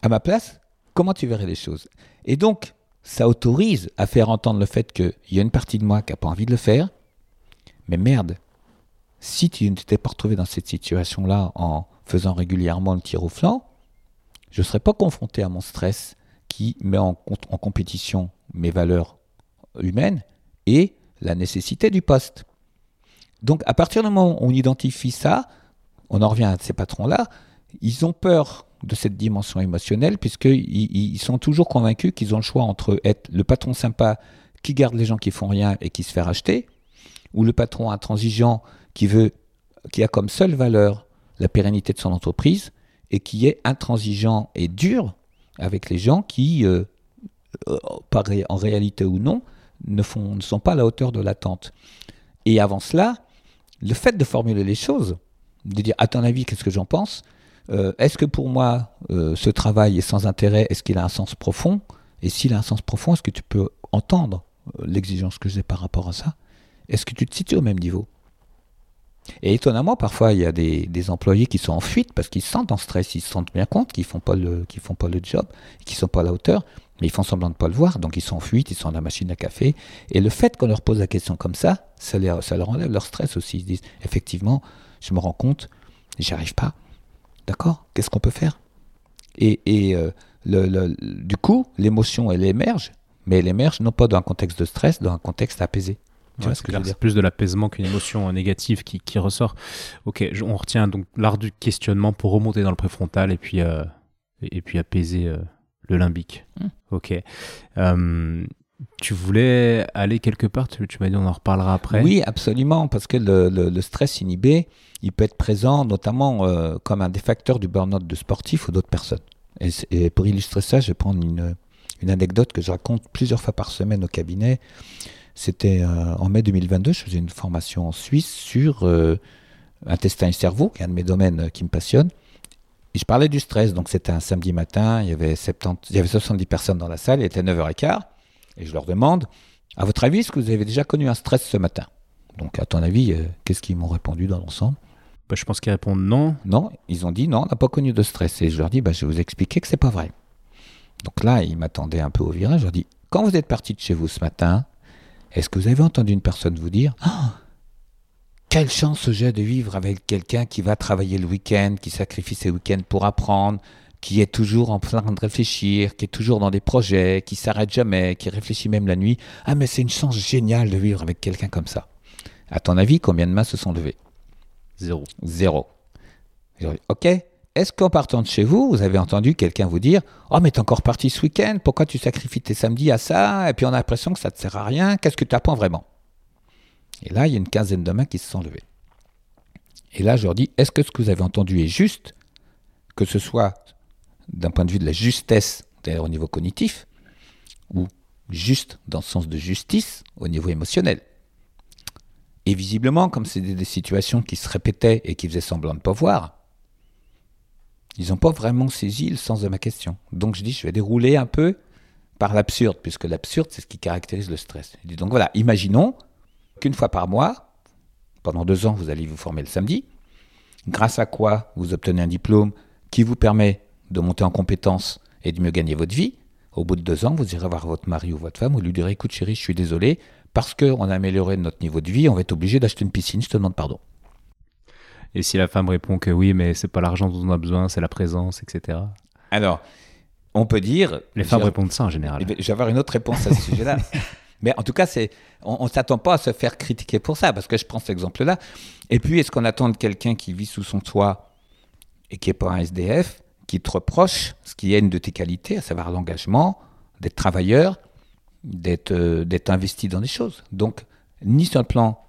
À ma place, comment tu verrais les choses? Et donc, ça autorise à faire entendre le fait qu'il y a une partie de moi qui n'a pas envie de le faire, mais merde, si tu ne t'étais pas retrouvé dans cette situation-là en faisant régulièrement le tir au flanc, je ne serais pas confronté à mon stress qui met en, compétition mes valeurs humaines et la nécessité du poste. Donc à partir du moment où on identifie ça, on en revient à ces patrons-là, ils ont peur de cette dimension émotionnelle puisqu'ils ils sont toujours convaincus qu'ils ont le choix entre être le patron sympa qui garde les gens qui font rien et qui se fait racheter, ou le patron intransigeant qui a comme seule valeur la pérennité de son entreprise et qui est intransigeant et dur avec les gens qui, euh, euh, en réalité ou non, ne sont pas à la hauteur de l'attente. Et avant cela, le fait de formuler les choses, de dire à ton avis, qu'est-ce que j'en pense euh, Est-ce que pour moi, ce travail est sans intérêt Est-ce qu'il a un sens profond Et s'il a un sens profond, est-ce que tu peux entendre l'exigence que j'ai par rapport à ça? Est-ce que tu te situes au même niveau? Et étonnamment, parfois, il y a des, employés qui sont en fuite parce qu'ils se sentent en stress, ils se sentent bien compte qu'ils font, pas le, job, qu'ils ne sont pas à la hauteur, mais ils font semblant de ne pas le voir, donc ils sont en fuite, ils sont dans la machine à café. Et le fait qu'on leur pose la question comme ça, ça, leur enlève leur stress aussi. Ils se disent, effectivement, je me rends compte, j'y arrive pas. D'accord? Qu'est-ce qu'on peut faire? Et, euh, du coup, l'émotion, elle émerge, mais elle émerge non pas dans un contexte de stress, dans un contexte apaisé. C'est plus de l'apaisement qu'une émotion négative qui, qui, ressort. Ok, on retient donc l'art du questionnement pour remonter dans le préfrontal et puis, euh, et, puis apaiser euh, le limbique. Hmm. Ok. Euh, tu voulais aller quelque part, tu, m'as dit on en reparlera après. Oui, absolument, parce que le, le, stress inhibé, il peut être présent notamment comme un des facteurs du burn-out de sportifs ou d'autres personnes. Et, et, pour illustrer ça, je vais prendre une, une anecdote que je raconte plusieurs fois par semaine au cabinet. C'était euh, en mai 2022, je faisais une formation en Suisse sur euh, intestin et cerveau, qui est un de mes domaines euh, qui me passionne. Et je parlais du stress, donc c'était un samedi matin, il y, avait 70, il y avait 70 personnes dans la salle, il était 9h15, et je leur demande, à votre avis, est-ce que vous avez déjà connu un stress ce matin? Donc à ton avis, qu'est-ce qu'ils m'ont répondu dans l'ensemble? Bah, Je pense qu'ils répondent non. Non, ils ont dit non, on n'a pas connu de stress. Et je leur dis, bah, je vais vous expliquer que c'est pas vrai. Donc là, ils m'attendaient un peu au virage, je leur dis, quand vous êtes parti de chez vous ce matin, est-ce que vous avez entendu une personne vous dire ah, Quelle chance j'ai de vivre avec quelqu'un qui va travailler le week-end, qui sacrifie ses week-ends pour apprendre, qui est toujours en train de réfléchir, qui est toujours dans des projets, qui s'arrête jamais, qui réfléchit même la nuit. Ah, mais c'est une chance géniale de vivre avec quelqu'un comme ça. À ton avis, combien de mains se sont levées? Zéro. Zéro. Ok, est-ce qu'en partant de chez vous, vous avez entendu quelqu'un vous dire Oh, mais t'es encore parti ce week-end, pourquoi tu sacrifies tes samedis à ça Et puis on a l'impression que ça ne te sert à rien, qu'est-ce que tu apprends vraiment? Et là, il y a une quinzaine de mains qui se sont levées. Et là, je leur dis Est-ce que ce que vous avez entendu est juste? Que ce soit d'un point de vue de la justesse, c'est-à-dire au niveau cognitif, ou juste dans le sens de justice, au niveau émotionnel? Et visiblement, comme c'est des situations qui se répétaient et qui faisaient semblant de ne pas voir, ils n'ont pas vraiment saisi le sens de ma question. Donc je dis, je vais dérouler un peu par l'absurde, puisque l'absurde, c'est ce qui caractérise le stress. Je dis, donc voilà, imaginons qu'une fois par mois, pendant deux ans, vous allez vous former le samedi, grâce à quoi vous obtenez un diplôme qui vous permet de monter en compétences et de mieux gagner votre vie. Au bout de deux ans, vous irez voir votre mari ou votre femme, vous lui direz, écoute chérie, je suis désolé, parce qu'on a amélioré notre niveau de vie, on va être obligé d'acheter une piscine, je te demande pardon. Et si la femme répond que oui, mais c'est pas l'argent dont on a besoin, c'est la présence, etc. Alors, on peut dire. Les femmes répondent ça en général. Je vais avoir une autre réponse à ce sujet-là. Mais en tout cas, c'est, on ne s'attend pas à se faire critiquer pour ça, parce que je prends cet exemple-là. Et puis, est-ce qu'on attend de quelqu'un qui vit sous son toit et qui n'est pas un SDF, qui te reproche ce qui est une de tes qualités, à savoir l'engagement, d'être travailleur, d'être, euh, d'être investi dans des choses? Donc, ni sur le plan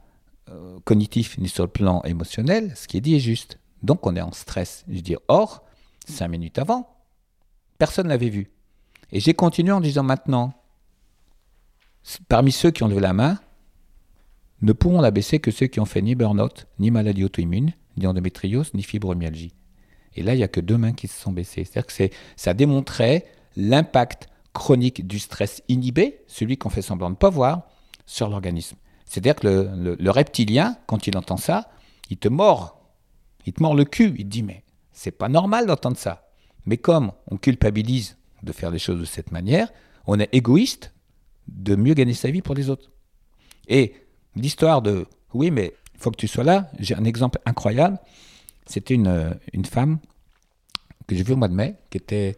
cognitif, ni sur le plan émotionnel, ce qui est dit est juste. Donc on est en stress. Je dis, or, cinq minutes avant, personne ne l'avait vu. Et j'ai continué en disant maintenant, parmi ceux qui ont levé la main, ne pourront la baisser que ceux qui ont fait ni burn-out, ni maladie auto-immune, ni endométriose, ni fibromyalgie. Et là, il n'y a que deux mains qui se sont baissées. C'est-à-dire que ça démontrait l'impact chronique du stress inhibé, celui qu'on fait semblant de ne pas voir, sur l'organisme. C'est-à-dire que le, reptilien, quand il entend ça, il te mord. Il te mord le cul. Il te dit, mais c'est pas normal d'entendre ça. Mais comme on culpabilise de faire les choses de cette manière, on est égoïste de mieux gagner sa vie pour les autres. Et l'histoire de, oui, mais il faut que tu sois là, j'ai un exemple incroyable. C'était une, une femme que j'ai vue au mois de mai, qui était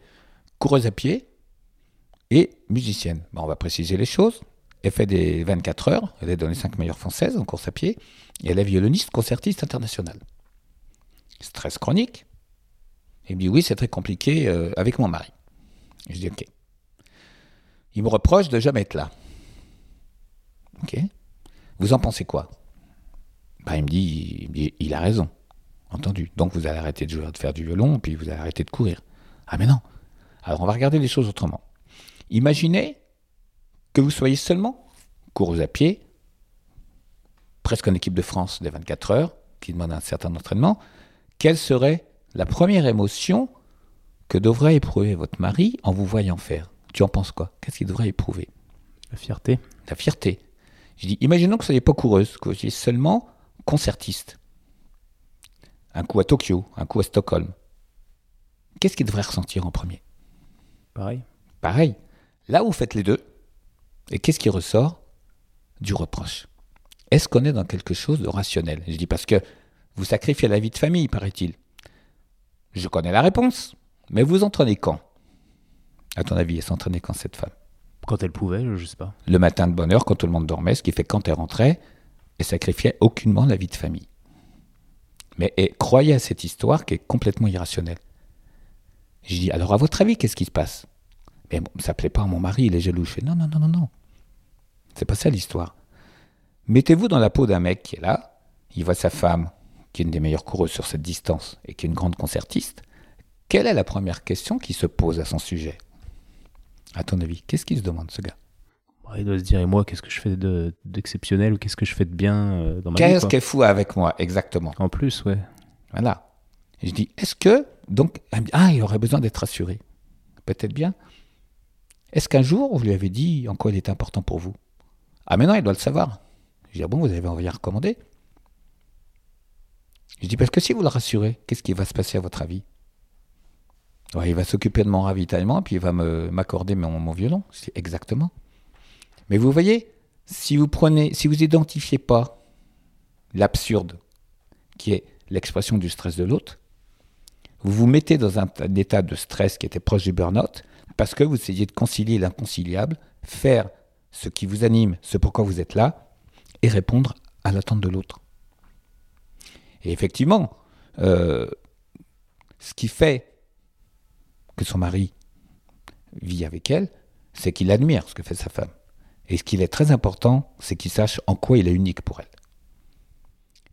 coureuse à pied et musicienne. on va préciser les choses. Elle fait des 24 heures, elle est dans les 5 meilleures françaises en course à pied, et elle est violoniste, concertiste internationale. Stress chronique. Et me dit oui, c'est très compliqué euh, avec mon mari. je dis ok. Il me reproche de jamais être là. Ok. Vous en pensez quoi? Bah, il, me dit, il, il a raison. Entendu. Donc vous allez arrêter de, jouer, de faire du violon, puis vous allez arrêter de courir. Ah mais non. Alors on va regarder les choses autrement. Imaginez que vous soyez seulement course à pied, presque en équipe de France des 24 heures, qui demande un certain entraînement. Quelle serait la première émotion que devrait éprouver votre mari en vous voyant faire? Tu en penses quoi? Qu'est-ce qu'il devrait éprouver? La fierté. La fierté. Je dis, imaginons que vous ne soyez pas coureuse, que vous soyez seulement concertiste. Un coup à Tokyo, un coup à Stockholm. Qu'est-ce qu'il devrait ressentir en premier? Pareil. Pareil. Là, vous faites les deux. Et qu'est-ce qui ressort Du reproche? Est-ce qu'on est dans quelque chose de rationnel? Je dis parce que vous sacrifiez la vie de famille, paraît-il. Je connais la réponse. Mais vous entraînez quand? À ton avis, elle s'entraînait quand cette femme? Quand elle pouvait, je ne sais pas. Le matin de bonne heure, quand tout le monde dormait, ce qui fait quand elle rentrait, elle sacrifiait aucunement la vie de famille. Mais elle croyait à cette histoire qui est complètement irrationnelle. Je dis, alors à votre avis, qu'est-ce qui se passe? Mais ça plaît pas à mon mari, il est jaloux. Je fais non, non, non, non, non. C'est pas ça l'histoire. Mettez-vous dans la peau d'un mec qui est là, il voit sa femme, qui est une des meilleures coureuses sur cette distance et qui est une grande concertiste. Quelle est la première question qui se pose à son sujet? À ton avis, qu'est-ce qu'il se demande, ce gars? Il doit se dire, et moi, qu'est-ce que je fais d'exceptionnel ou qu'est-ce que je fais de bien euh, dans ma vie Qu'est-ce qu'elle fout avec moi, exactement En plus, ouais. Voilà. je dis, est-ce que. Donc, ah, il aurait besoin d'être rassuré. Peut-être bien. Est-ce qu'un jour, vous lui avez dit en quoi il était important pour vous? Ah, mais il doit le savoir. Je dis, ah bon, vous avez envie à recommander? Je dis, parce que si vous le rassurez, qu'est-ce qui va se passer à votre avis? Il va s'occuper de mon ravitaillement, puis il va m'accorder mon, mon violon. C'est exactement. Mais vous voyez, si vous prenez, si vous identifiez pas l'absurde, qui est l'expression du stress de l'autre, vous vous mettez dans un, état de stress qui était proche du burn-out, parce que vous essayez de concilier l'inconciliable, faire ce qui vous anime, ce pourquoi vous êtes là, et répondre à l'attente de l'autre. Et effectivement, euh, ce qui fait que son mari vit avec elle, c'est qu'il admire ce que fait sa femme. Et ce qui est très important, c'est qu'il sache en quoi il est unique pour elle.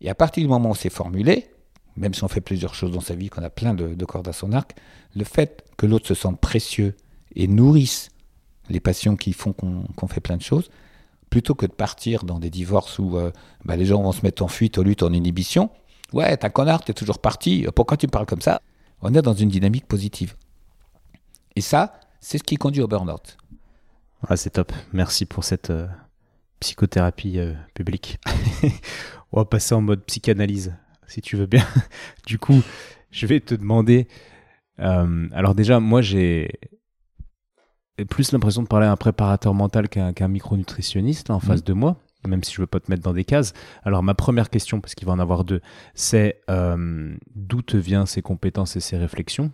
Et à partir du moment où c'est formulé, même si on fait plusieurs choses dans sa vie, qu'on a plein de cordes à son arc, le fait que l'autre se sente précieux et nourrissent les passions qui font qu'on fait plein de choses, plutôt que de partir dans des divorces où euh, bah, les gens vont se mettre en fuite au lutte en inhibition. Ouais, t'es un connard, t'es toujours parti, pourquoi tu me parles comme ça? On est dans une dynamique positive. Et ça, c'est ce qui conduit au burn-out. Ah, c'est top. Merci pour cette euh, psychothérapie euh, publique. On va passer en mode psychanalyse, si tu veux bien. du coup, je vais te demander. alors déjà, moi, j'ai plus l'impression de parler à un préparateur mental qu'un micronutritionniste en face mm. de moi, même si je veux pas te mettre dans des cases. Alors ma première question, parce qu'il va en avoir deux, c'est euh, d'où te viennent ces compétences et ces réflexions?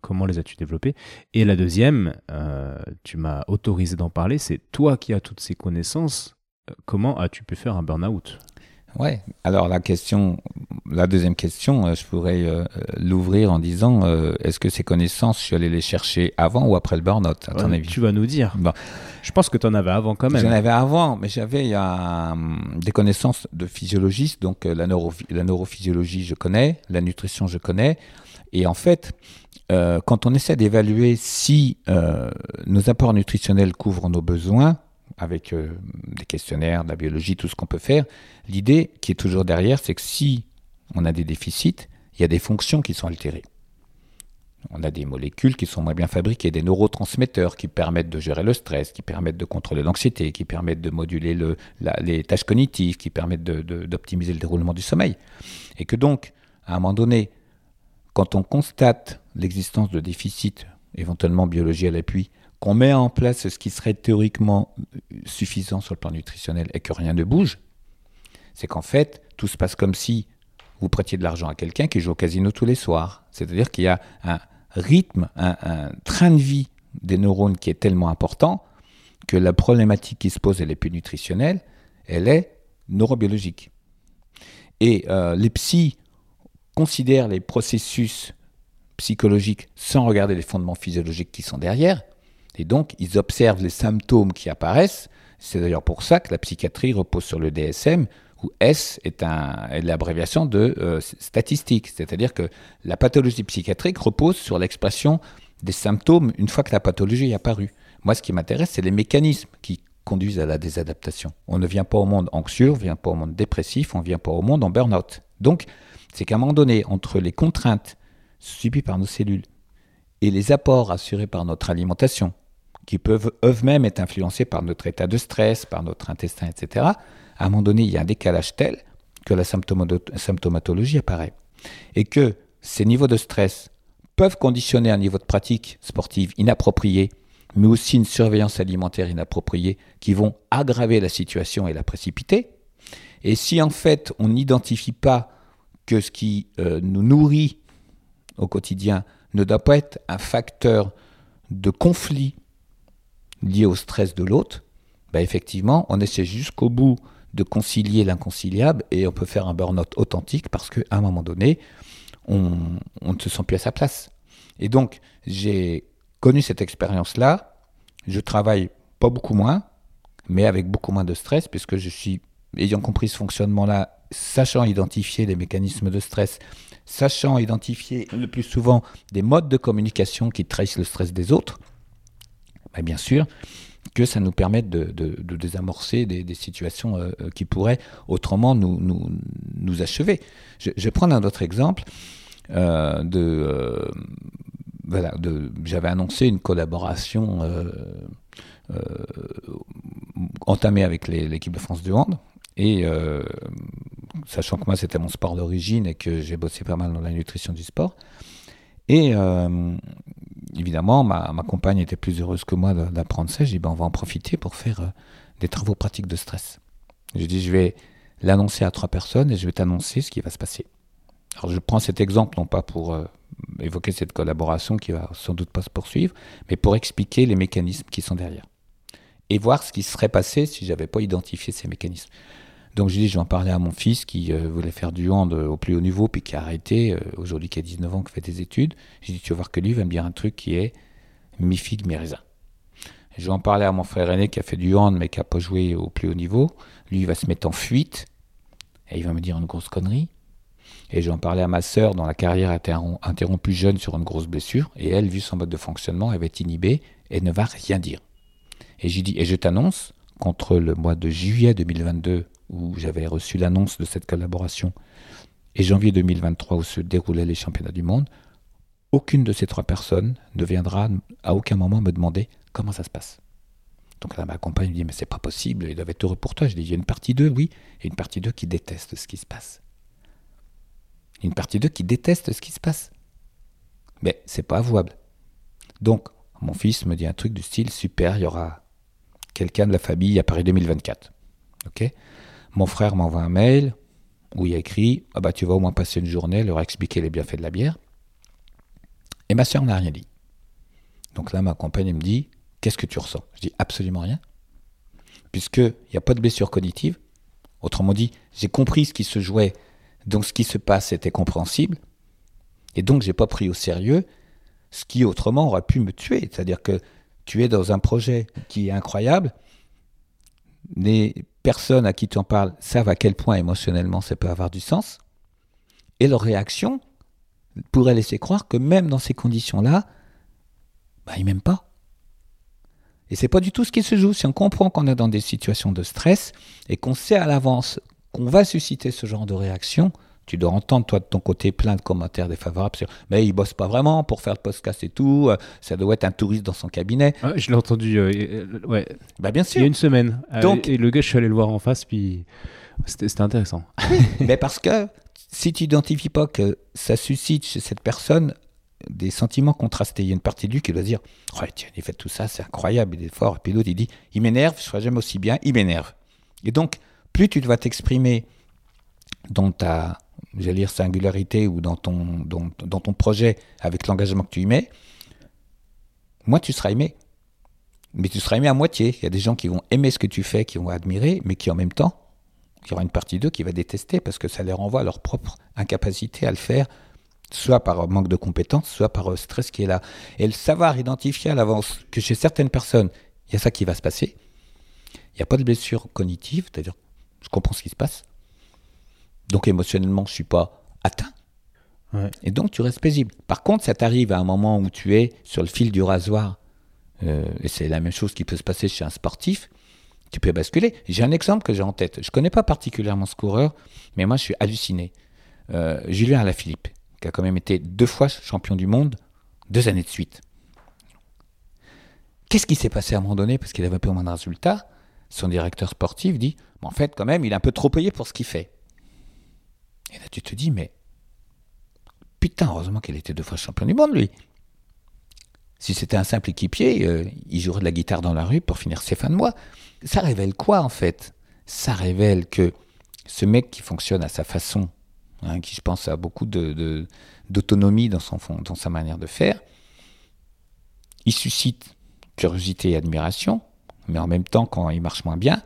Comment les as-tu développées? Et la deuxième, euh, tu m'as autorisé d'en parler, c'est toi qui as toutes ces connaissances, euh, comment as-tu pu faire un burn-out? Ouais. Alors la question, la deuxième question, euh, je pourrais euh, l'ouvrir en disant euh, est-ce que ces connaissances, je suis allé les chercher avant ou après le burn-out à ton Ouais, avis? Tu vas nous dire. Bon. Je pense que tu en avais avant quand même. J'en avais avant, mais j'avais euh, des connaissances de physiologiste, donc la, neurophy- la neurophysiologie, je connais, la nutrition, je connais. Et en fait, quand on essaie d'évaluer si nos apports nutritionnels couvrent nos besoins, avec euh, des questionnaires, de la biologie, tout ce qu'on peut faire, l'idée qui est toujours derrière, c'est que si on a des déficits, il y a des fonctions qui sont altérées. On a des molécules qui sont moins bien fabriquées, des neurotransmetteurs qui permettent de gérer le stress, qui permettent de contrôler l'anxiété, qui permettent de moduler les tâches cognitives, qui permettent d'optimiser le déroulement du sommeil. Et que donc, à un moment donné, quand on constate l'existence de déficits, éventuellement biologie à l'appui, qu'on met en place ce qui serait théoriquement suffisant sur le plan nutritionnel et que rien ne bouge, c'est qu'en fait, tout se passe comme si vous prêtiez de l'argent à quelqu'un qui joue au casino tous les soirs. C'est-à-dire qu'il y a un rythme, un, train de vie des neurones qui est tellement important que la problématique qui se pose, elle est plus nutritionnelle, elle est neurobiologique. Et euh, les psys considèrent les processus psychologiques sans regarder les fondements physiologiques qui sont derrière. Et donc, ils observent les symptômes qui apparaissent. C'est d'ailleurs pour ça que la psychiatrie repose sur le DSM, où S est, l'abréviation de euh, statistique. C'est-à-dire que la pathologie psychiatrique repose sur l'expression des symptômes une fois que la pathologie est apparue. Moi, ce qui m'intéresse, c'est les mécanismes qui conduisent à la désadaptation. On ne vient pas au monde anxieux, on ne vient pas au monde dépressif, on ne vient pas au monde en burn-out. Donc, c'est qu'à un moment donné, entre les contraintes subies par nos cellules et les apports assurés par notre alimentation, qui peuvent eux-mêmes être influencés par notre état de stress, par notre intestin, etc., à un moment donné, il y a un décalage tel que la symptomatologie apparaît. Et que ces niveaux de stress peuvent conditionner un niveau de pratique sportive inapproprié, mais aussi une surveillance alimentaire inappropriée qui vont aggraver la situation et la précipiter. Et si en fait on n'identifie pas que ce qui euh, nous nourrit au quotidien ne doit pas être un facteur de conflit lié au stress de l'autre, bah effectivement, on essaie jusqu'au bout de concilier l'inconciliable et on peut faire un burn-out authentique parce qu'à un moment donné, on, on ne se sent plus à sa place. Et donc, j'ai connu cette expérience-là. Je travaille pas beaucoup moins, mais avec beaucoup moins de stress, puisque je suis, ayant compris ce fonctionnement-là, sachant identifier les mécanismes de stress, sachant identifier le plus souvent des modes de communication qui trahissent le stress des autres, bah, bien sûr que ça nous permette de, de- désamorcer des, situations euh, euh, qui pourraient autrement nous, nous, nous achever. Je, vais prendre un autre exemple. euh, de, voilà, de, j'avais annoncé une collaboration entamée avec l'équipe de France du hand. Et sachant que moi c'était mon sport d'origine et que j'ai bossé pas mal dans la nutrition du sport. Et évidemment, ma, compagne était plus heureuse que moi d'apprendre ça. J'ai dit, ben, on va en profiter pour faire euh, des travaux pratiques de stress. J'ai dit, je vais l'annoncer à trois personnes et je vais t'annoncer ce qui va se passer. Alors, je prends cet exemple non pas pour euh, évoquer cette collaboration qui va sans doute pas se poursuivre, mais pour expliquer les mécanismes qui sont derrière. Et voir ce qui serait passé si j'avais pas identifié ces mécanismes. Donc j'ai dit, je vais en parler à mon fils qui euh, voulait faire du hand euh, au plus haut niveau, puis qui a arrêté, euh, aujourd'hui qui a 19 ans, qui fait des études. J'ai dit, tu vas voir que lui va me dire un truc qui est mi figue, mi raisin. Je vais en parler à mon frère aîné qui a fait du hand, mais qui n'a pas joué au plus haut niveau. Lui, il va se mettre en fuite, et il va me dire une grosse connerie. Et je vais en parler à ma sœur dont la carrière a été interrom- interrompue jeune sur une grosse blessure, et elle, vu son mode de fonctionnement, elle va être inhibée et ne va rien dire. Et j'ai dit, et je t'annonce qu'entre le mois de juillet 2022, où j'avais reçu l'annonce de cette collaboration, et janvier 2023, où se déroulaient les championnats du monde, aucune de ces trois personnes ne viendra à aucun moment me demander comment ça se passe. Donc là, ma compagne me dit, mais c'est pas possible, ils doivent être heureux pour toi. Je dis, il y a une partie d'eux, oui, et une partie d'eux qui déteste ce qui se passe. Une partie d'eux qui déteste ce qui se passe. Mais c'est pas avouable. Donc, mon fils me dit un truc du style, super, il y aura quelqu'un de la famille à Paris 2024. Ok? Mon frère m'envoie un mail où il a écrit Ah bah tu vas au moins passer une journée, leur expliquer les bienfaits de la bière. Et ma soeur n'a rien dit. Donc là, ma compagne me dit Qu'est-ce que tu ressens? Je dis absolument rien. Puisqu'il n'y a pas de blessure cognitive, Autrement dit, j'ai compris ce qui se jouait, donc ce qui se passe était compréhensible, et donc j'ai pas pris au sérieux ce qui autrement aurait pu me tuer. C'est-à-dire que tu es dans un projet qui est incroyable, les personnes à qui tu en parles savent à quel point émotionnellement ça peut avoir du sens, et leur réaction pourrait laisser croire que même dans ces conditions-là, bah, ils m'aiment pas. Et c'est pas du tout ce qui se joue. Si on comprend qu'on est dans des situations de stress et qu'on sait à l'avance qu'on va susciter ce genre de réaction, tu dois entendre, toi, de ton côté, plein de commentaires défavorables mais il bosse pas vraiment pour faire le podcast et tout, euh, ça doit être un touriste dans son cabinet. je l'ai entendu, euh, euh, ouais. Bah, bien sûr. Il y a une semaine. Donc, et le gars, je suis allé le voir en face, puis c'était intéressant. mais parce que si tu n'identifies pas que ça suscite chez cette personne des sentiments contrastés. Il y a une partie de lui qui doit dire Ouais, tiens, il fait tout ça, c'est incroyable, il est fort. Et puis l'autre, il dit Il m'énerve, je ne ferai jamais aussi bien, il m'énerve. Et donc, plus tu dois t'exprimer dans ta, j'allais dire, singularité ou dans ton, dans, ton projet avec l'engagement que tu y mets, moins tu seras aimé. Mais tu seras aimé à moitié. Il y a des gens qui vont aimer ce que tu fais, qui vont admirer, mais qui en même temps, il y aura une partie d'eux qui va détester parce que ça les renvoie à leur propre incapacité à le faire soit par manque de compétences, soit par stress qui est là. Et le savoir identifier à l'avance que chez certaines personnes, il y a ça qui va se passer. Il n'y a pas de blessure cognitive, c'est-à-dire je comprends ce qui se passe. Donc émotionnellement, je ne suis pas atteint. Et donc tu restes paisible. Par contre, ça t'arrive à un moment où tu es sur le fil du rasoir, euh, et c'est la même chose qui peut se passer chez un sportif, tu peux basculer. J'ai un exemple que j'ai en tête. Je ne connais pas particulièrement ce coureur, mais moi je suis halluciné. Euh, Julien Alaphilippe qui a quand même été deux fois champion du monde, deux années de suite. Qu'est-ce qui s'est passé à un moment donné? Parce qu'il avait peu moins de résultats. Son directeur sportif dit En fait, quand même, il est un peu trop payé pour ce qu'il fait. Et là, tu te dis Mais putain, heureusement qu'il était deux fois champion du monde, lui. Si c'était un simple équipier, euh, il jouerait de la guitare dans la rue pour finir ses fins de mois. Ça révèle quoi, en fait? Ça révèle que ce mec qui fonctionne à sa façon Hein, qui je pense a beaucoup d'autonomie dans, sa manière de faire. Il suscite curiosité et admiration, mais en même temps, quand il marche moins bien,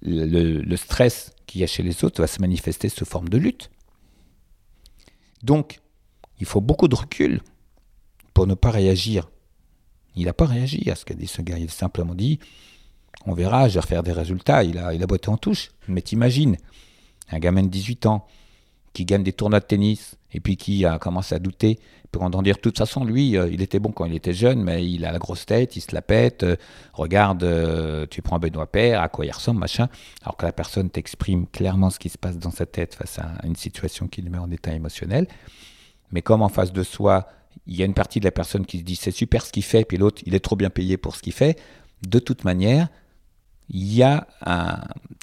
le, stress qu'il y a chez les autres va se manifester sous forme de lutte. Donc, il faut beaucoup de recul pour ne pas réagir. Il n'a pas réagi à ce qu'a dit ce gars. Il a simplement dit on verra, je vais refaire des résultats. Il a, il a en touche. Mais t'imagines, un gamin de 18 ans qui gagne des tournois de tennis et puis qui a commencé à douter pour en dire de toute façon lui euh, il était bon quand il était jeune mais il a la grosse tête il se la pète euh, regarde euh, tu prends Benoît Père à quoi il ressemble machin. Alors que la personne t'exprime clairement ce qui se passe dans sa tête face à une situation qui le met en état émotionnel. Mais comme en face de soi il y a une partie de la personne qui se dit c'est super ce qu'il fait puis l'autre il est trop bien payé pour ce qu'il fait. De toute manière il y a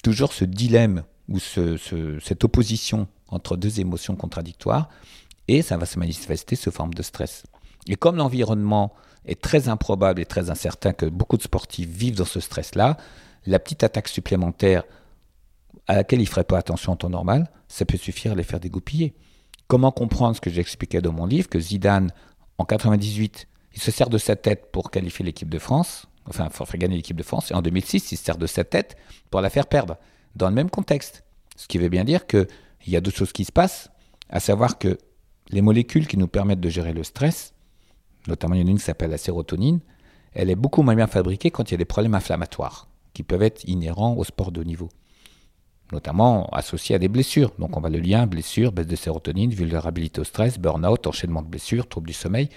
toujours ce dilemme ou cette opposition entre deux émotions contradictoires, et ça va se manifester sous forme de stress. Et comme l'environnement est très improbable et très incertain que beaucoup de sportifs vivent dans ce stress-là, la petite attaque supplémentaire à laquelle ils ne feraient pas attention en temps normal, ça peut suffire à les faire dégoupiller. Comment comprendre ce que j'expliquais dans mon livre, que Zidane, en 98, il se sert de sa tête pour qualifier l'équipe de France, enfin, pour faire gagner l'équipe de France, et en 2006, il se sert de sa tête pour la faire perdre dans le même contexte. Ce qui veut bien dire qu'il y a deux choses qui se passent, à savoir que les molécules qui nous permettent de gérer le stress, notamment il y en a une qui s'appelle la sérotonine, elle est beaucoup moins bien fabriquée quand il y a des problèmes inflammatoires qui peuvent être inhérents au sport de haut niveau, notamment associés à des blessures. Donc on va le lien blessure, baisse de sérotonine, vulnérabilité au stress, burn-out, enchaînement de blessures, troubles du sommeil.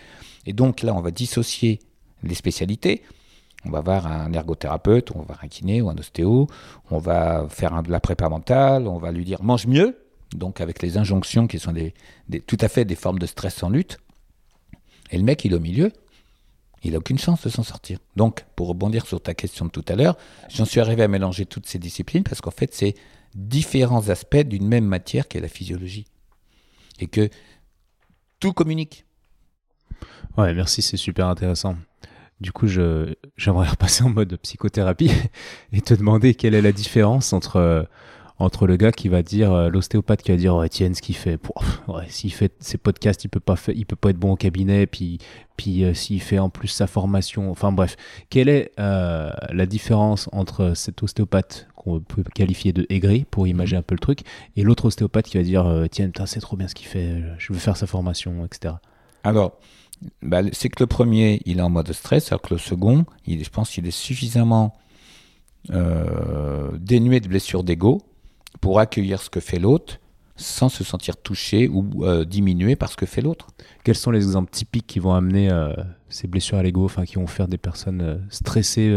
Et donc là, on va dissocier les spécialités on va voir un ergothérapeute, on va voir un kiné ou un ostéo, on va faire de la prépa mentale, on va lui dire mange mieux, donc avec les injonctions qui sont des, tout à fait des formes de stress en lutte. Et le mec, il est au milieu, il n'a aucune chance de s'en sortir. Donc, pour rebondir sur ta question de tout à l'heure, j'en suis arrivé à mélanger toutes ces disciplines parce qu'en fait, c'est différents aspects d'une même matière qui est la physiologie. Et que tout communique. Ouais, merci, c'est super intéressant. Du coup, j'aimerais repasser en mode psychothérapie et te demander quelle est la différence entre, entre le gars qui va dire, euh, l'ostéopathe qui va dire, ouais, tiens, ce qu'il fait, ouais, s'il fait ses podcasts, il peut pas faire, il peut pas être bon au cabinet, puis, puis euh, s'il fait en plus sa formation, enfin bref, quelle est euh, la différence entre cet ostéopathe qu'on peut qualifier de aigri pour imaginer un peu le truc, et l'autre ostéopathe qui va dire, tiens, c'est trop bien ce qu'il fait, je veux faire sa formation, etc. Alors, bah, c'est que le premier, il est en mode stress, alors que le second, il, je pense qu'il est suffisamment dénué de blessures d'ego pour accueillir ce que fait l'autre sans se sentir touché ou euh, diminué par ce que fait l'autre. Quels sont les exemples typiques qui vont amener euh, ces blessures à l'ego, enfin qui vont faire des personnes euh, stressées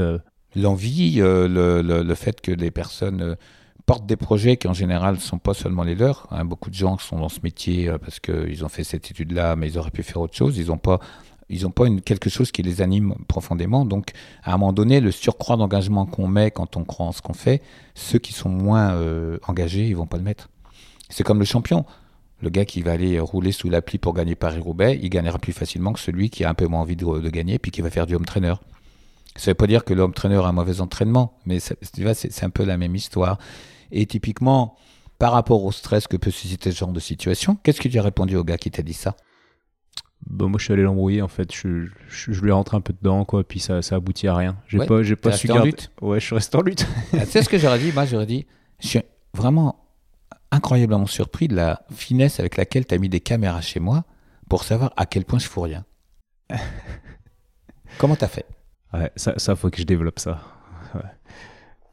L'envie, le, le, fait que les personnes portent des projets qui en général ne sont pas seulement les leurs. Hein. Beaucoup de gens sont dans ce métier parce qu'ils ont fait cette étude-là, mais ils auraient pu faire autre chose. Ils n'ont pas ils n'ont pas quelque chose qui les anime profondément. Donc, à un moment donné, le surcroît d'engagement qu'on met quand on croit en ce qu'on fait, ceux qui sont moins euh, engagés, ils vont pas le mettre. C'est comme le champion. Le gars qui va aller rouler sous la pluie pour gagner Paris-Roubaix, il gagnera plus facilement que celui qui a un peu moins envie de, gagner puis qui va faire du home trainer. Ça ne veut pas dire que l'homme trainer a un mauvais entraînement, mais c'est un peu la même histoire. Et typiquement, par rapport au stress que peut susciter ce genre de situation, qu'est-ce que tu as répondu au gars qui t'a dit ça? Bah, moi, je suis allé l'embrouiller, en fait. Je, je, lui ai rentré un peu dedans, quoi, puis ça, ça aboutit à rien. J'ai pas, j'ai pas su garder... lutte Ouais, je suis resté en lutte. Ah, tu sais ce que j'aurais dit Moi, j'aurais dit, je suis vraiment incroyablement surpris de la finesse avec laquelle tu as mis des caméras chez moi pour savoir à quel point je fous rien. Comment t'as fait? Ouais, ça, ça, faut que je développe ça.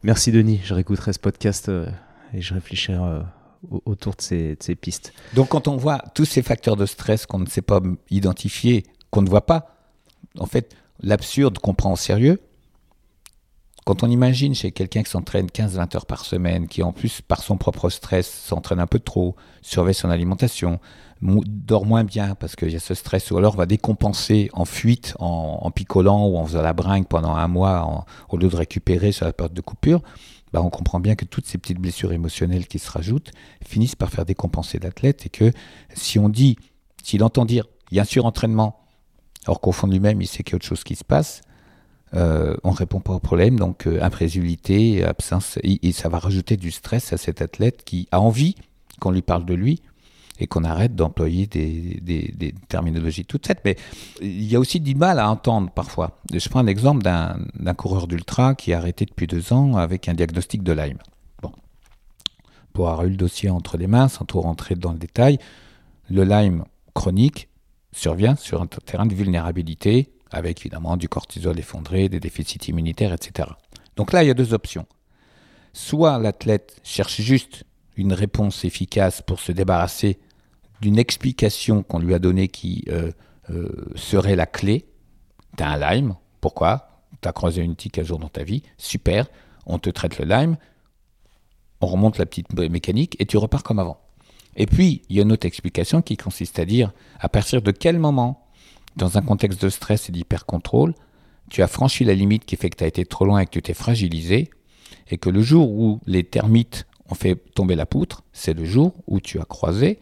Merci Denis, je réécouterai ce podcast euh, et je réfléchirai euh, autour de ces, pistes. Donc quand on voit tous ces facteurs de stress qu'on ne sait pas identifier, qu'on ne voit pas, en fait, l'absurde qu'on prend au sérieux, quand on imagine chez quelqu'un qui s'entraîne 15-20 heures par semaine, qui en plus par son propre stress s'entraîne un peu trop, surveille son alimentation, dort moins bien parce qu'il y a ce stress, ou alors va décompenser en fuite, en, picolant ou en faisant la bringue pendant un mois au lieu de récupérer sur la période de coupure, bah, on comprend bien que toutes ces petites blessures émotionnelles qui se rajoutent finissent par faire décompenser l'athlète et que si on dit, s'il entend dire, il y a un surentraînement, alors fond lui-même, il sait qu'il y a autre chose qui se passe, euh, on ne répond pas au problème, donc euh, absence, et, ça va rajouter du stress à cet athlète qui a envie qu'on lui parle de lui, et qu'on arrête d'employer des, terminologies toutes faites. Mais il y a aussi du mal à entendre parfois. Je prends un exemple d'un coureur d'ultra qui a arrêté depuis deux ans avec un diagnostic de Lyme. Bon. Pour avoir eu le dossier entre les mains, sans trop rentrer dans le détail, le Lyme chronique survient sur un terrain de vulnérabilité, avec évidemment du cortisol effondré, des déficits immunitaires, etc. Donc là, il y a deux options. Soit l'athlète cherche juste une réponse efficace pour se débarrasser d'une explication qu'on lui a donnée qui euh, euh, serait la clé. Tu as un Lyme, pourquoi? Tu as croisé une tique un jour dans ta vie, super, on te traite le Lyme, on remonte la petite mécanique et tu repars comme avant. Et puis, il y a une autre explication qui consiste à dire à partir de quel moment, dans un contexte de stress et d'hyper-contrôle, tu as franchi la limite qui fait que tu as été trop loin et que tu t'es fragilisé, et que le jour où les termites ont fait tomber la poutre, c'est le jour où tu as croisé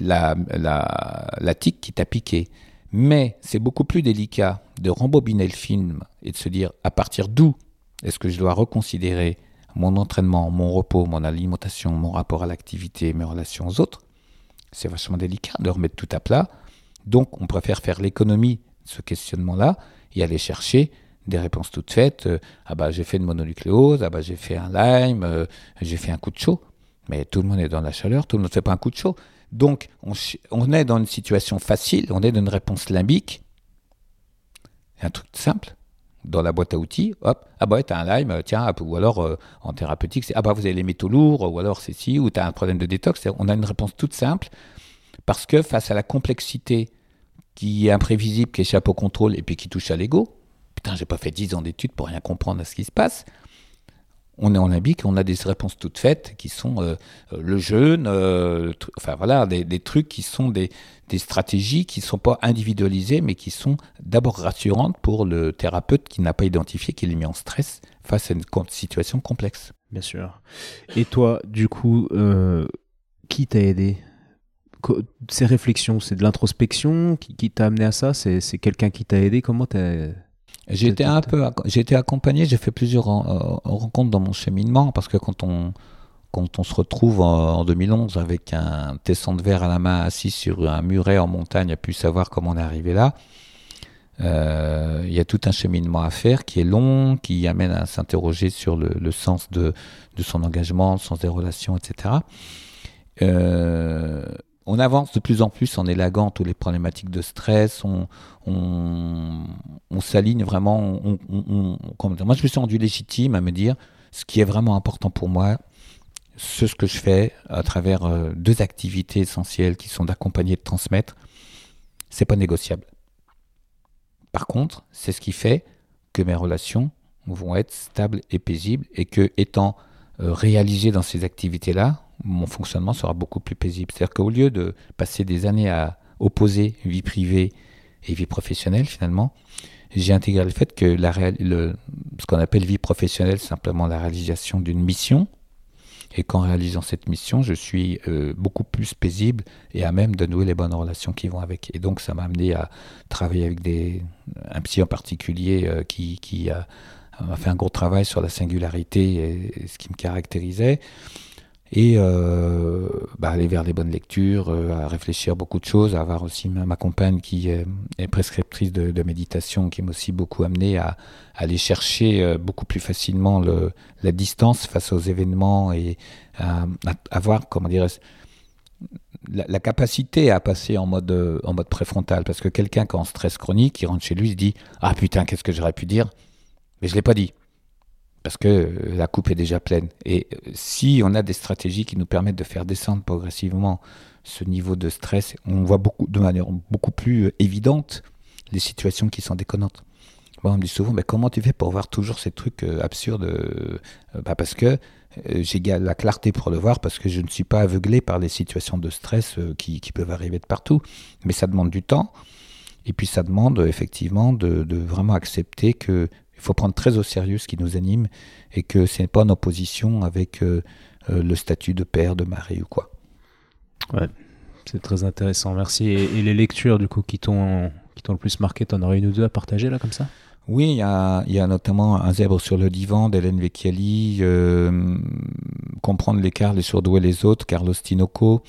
la, tique qui t'a piqué. Mais c'est beaucoup plus délicat de rembobiner le film et de se dire à partir d'où est-ce que je dois reconsidérer mon entraînement, mon repos, mon alimentation, mon rapport à l'activité, mes relations aux autres? C'est vachement délicat de remettre tout à plat. Donc on préfère faire l'économie de ce questionnement-là et aller chercher des réponses toutes faites. Euh, ah bah j'ai fait une mononucléose, ah bah j'ai fait un Lyme, euh, j'ai fait un coup de chaud. Mais tout le monde est dans la chaleur, tout le monde ne fait pas un coup de chaud. Donc, on, est dans une situation facile, on est dans une réponse limbique. Un truc simple, dans la boîte à outils, hop, ah bah t'as un Lyme, tiens, ou alors euh, en thérapeutique, c'est ah bah vous avez les métaux lourds, ou alors c'est si, ou t'as un problème de détox. On a une réponse toute simple, parce que face à la complexité qui est imprévisible, qui échappe au contrôle et puis qui touche à l'ego, putain, j'ai pas fait 10 ans d'études pour rien comprendre à ce qui se passe, on est en et on a des réponses toutes faites qui sont euh, euh, le jeûne, euh, enfin voilà, des, trucs qui sont des, stratégies qui ne sont pas individualisées, mais qui sont d'abord rassurantes pour le thérapeute qui n'a pas identifié qu'il est mis en stress face à une situation complexe. Bien sûr. Et toi, du coup, qui t'a aidé? Ces réflexions, c'est de l'introspection qui, t'a amené à ça? C'est quelqu'un qui t'a aidé? Comment t'as j'ai été un peu, j'ai été accompagné, j'ai fait plusieurs rencontres dans mon cheminement parce que quand on, quand on se retrouve en, 2011 avec un tesson de verre à la main assis sur un muret en montagne, a pu savoir comment on est arrivé là. Euh, il y a tout un cheminement à faire qui est long, qui amène à s'interroger sur le, sens de, son engagement, le sens des relations, etc. Euh, on avance de plus en plus en élaguant toutes les problématiques de stress, on, s'aligne vraiment. moi, je me suis rendu légitime à me dire ce qui est vraiment important pour moi, ce que je fais à travers euh, deux activités essentielles qui sont d'accompagner et de transmettre, c'est pas négociable. Par contre, c'est ce qui fait que mes relations vont être stables et paisibles et que, étant euh, réalisé dans ces activités-là, mon fonctionnement sera beaucoup plus paisible. C'est-à-dire qu'au lieu de passer des années à opposer vie privée et vie professionnelle, finalement, j'ai intégré le fait que ce qu'on appelle vie professionnelle, c'est simplement la réalisation d'une mission, et qu'en réalisant cette mission, je suis euh, beaucoup plus paisible et à même de nouer les bonnes relations qui vont avec. Et donc, ça m'a amené à travailler avec des, un psy en particulier euh, qui, qui a, fait un gros travail sur la singularité et ce qui me caractérisait et euh, bah, aller vers les bonnes lectures, euh, à réfléchir beaucoup de choses, à avoir aussi ma, compagne qui est, prescriptrice de, méditation, qui m'a aussi beaucoup amené à, aller chercher euh, beaucoup plus facilement le, la distance face aux événements et à, avoir, comment la, capacité à passer en mode, en mode préfrontal. Parce que quelqu'un qui est en stress chronique, qui rentre chez lui, se dit Ah putain, qu'est-ce que j'aurais pu dire? Mais je ne l'ai pas dit parce que euh, la coupe est déjà pleine. Et euh, si on a des stratégies qui nous permettent de faire descendre progressivement ce niveau de stress, on voit beaucoup, de manière beaucoup plus euh, évidente les situations qui sont déconnantes. on me dit souvent, mais comment tu fais pour voir toujours ces trucs absurdes bah Parce que j'ai la clarté pour le voir, parce que je ne suis pas aveuglé par les situations de stress qui, peuvent arriver de partout. Mais ça demande du temps. Et puis ça demande effectivement de vraiment accepter que faut prendre très au sérieux ce qui nous anime et que ce n'est pas en opposition avec euh, euh, le statut de père, de mari ou quoi. Ouais, c'est très intéressant, merci. Et, les lectures du coup qui t'ont le plus marqué, t'en aurais une ou deux à partager là comme ça? Oui, il y, a, y a, notamment Un zèbre sur le divan d'Hélène Vecchiali, euh, Comprendre l'écart, les surdoués les autres, Carlos Tinoco,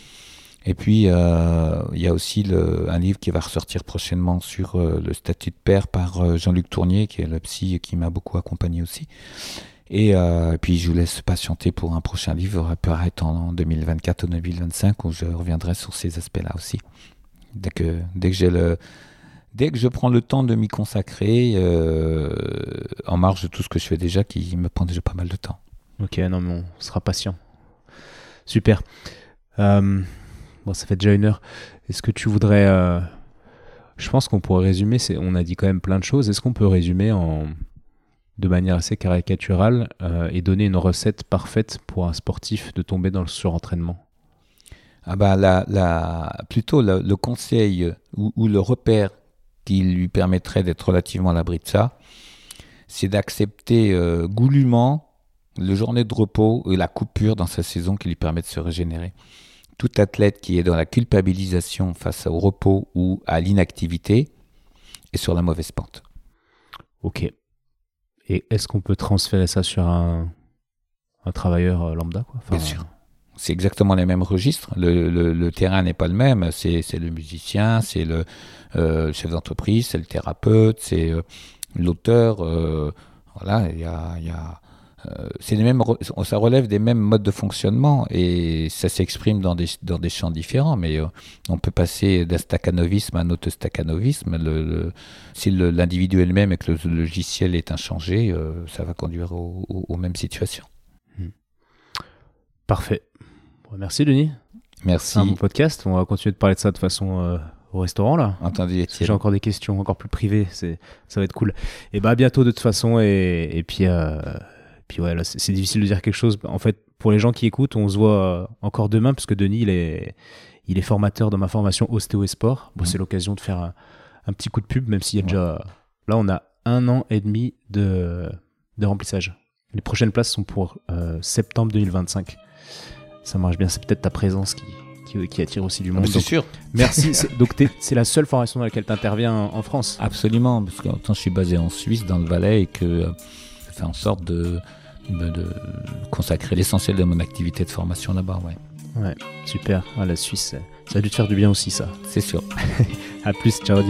et puis, euh, il y a aussi un livre qui va ressortir prochainement sur euh, le statut de père par euh, Jean-Luc Tournier, qui est le psy qui m'a beaucoup accompagné aussi. Et, puis, je vous laisse patienter pour un prochain livre, apparaître en, en 2024 ou 2025, où je reviendrai sur ces aspects-là aussi. Dès que, dès que je prends le temps de m'y consacrer, en marge de tout ce que je fais déjà, qui me prend déjà pas mal de temps. Ok, non, mais on sera patient. Super. Bon, ça fait déjà une heure. Est-ce que tu voudrais. Euh, je pense qu'on pourrait résumer. On a dit quand même plein de choses. Est-ce qu'on peut résumer en de manière assez caricaturale euh, et donner une recette parfaite pour un sportif de tomber dans le surentraînement? Ah bah la, Plutôt le, conseil ou, le repère qui lui permettrait d'être relativement à l'abri de ça, c'est d'accepter euh, goulûment le journée de repos et la coupure dans sa saison qui lui permet de se régénérer tout athlète qui est dans la culpabilisation face au repos ou à l'inactivité est sur la mauvaise pente. Ok. Et est-ce qu'on peut transférer ça sur un, travailleur euh, lambda quoi? Bien sûr. C'est exactement les mêmes registres. Le, terrain n'est pas le même. C'est le musicien, c'est le euh, chef d'entreprise, c'est le thérapeute, c'est euh, l'auteur. voilà, il y a c'est les mêmes, ça relève des mêmes modes de fonctionnement et ça s'exprime dans des, dans des champs différents. Mais euh, on peut passer d'un staccanovisme à un autostaccanovisme. Le, si l'individu est le même et que le, logiciel est inchangé, euh, ça va conduire aux mêmes situations. Hmm. Parfait. merci Denis. Merci. Un bon podcast. On va continuer de parler de ça de façon au restaurant là. Entendu. J'ai encore des questions encore plus privées. C'est ça va être cool. Et bah à bientôt de toute façon et, et puis. Puis ouais, c'est difficile de dire quelque chose. En fait, pour les gens qui écoutent, on se voit euh, encore demain, parce que Denis, il est, il est formateur dans ma formation Ostéo et Sport. Bon, c'est l'occasion de faire un, petit coup de pub, même s'il y a déjà. Là, on a un an et demi de, de remplissage. Les prochaines places sont pour euh, septembre 2025. Ça marche bien, c'est peut-être ta présence qui, qui, attire aussi du monde. C'est sûr. Merci. donc, c'est la seule formation dans laquelle tu interviens en France Absolument, parce que je suis basé en Suisse, dans le Valais, et que fait en sorte de, de consacrer l'essentiel de mon activité de formation là-bas. Ouais. Ouais, super. Ah, la Suisse, ça a dû te faire du bien aussi, ça. C'est sûr. à plus, ciao.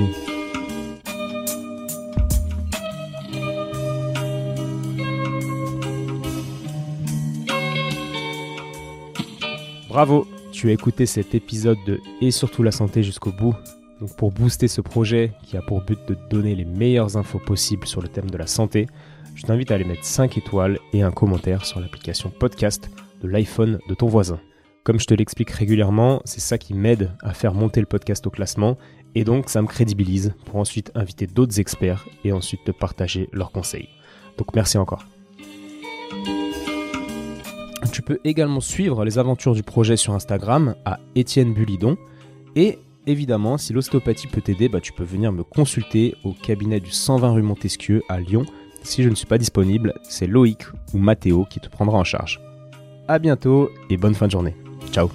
Bravo, tu as écouté cet épisode de Et surtout la santé jusqu'au bout. Donc pour booster ce projet qui a pour but de te donner les meilleures infos possibles sur le thème de la santé, je t'invite à aller mettre 5 étoiles et un commentaire sur l'application podcast de l'iPhone de ton voisin. Comme je te l'explique régulièrement, c'est ça qui m'aide à faire monter le podcast au classement et donc ça me crédibilise pour ensuite inviter d'autres experts et ensuite te partager leurs conseils. Donc merci encore. Tu peux également suivre les aventures du projet sur Instagram à Étienne Bulidon. Et évidemment, si l'ostéopathie peut t'aider, bah, tu peux venir me consulter au cabinet du 120 rue Montesquieu à Lyon. Si je ne suis pas disponible, c'est Loïc ou Mathéo qui te prendra en charge. A bientôt et bonne fin de journée. Ciao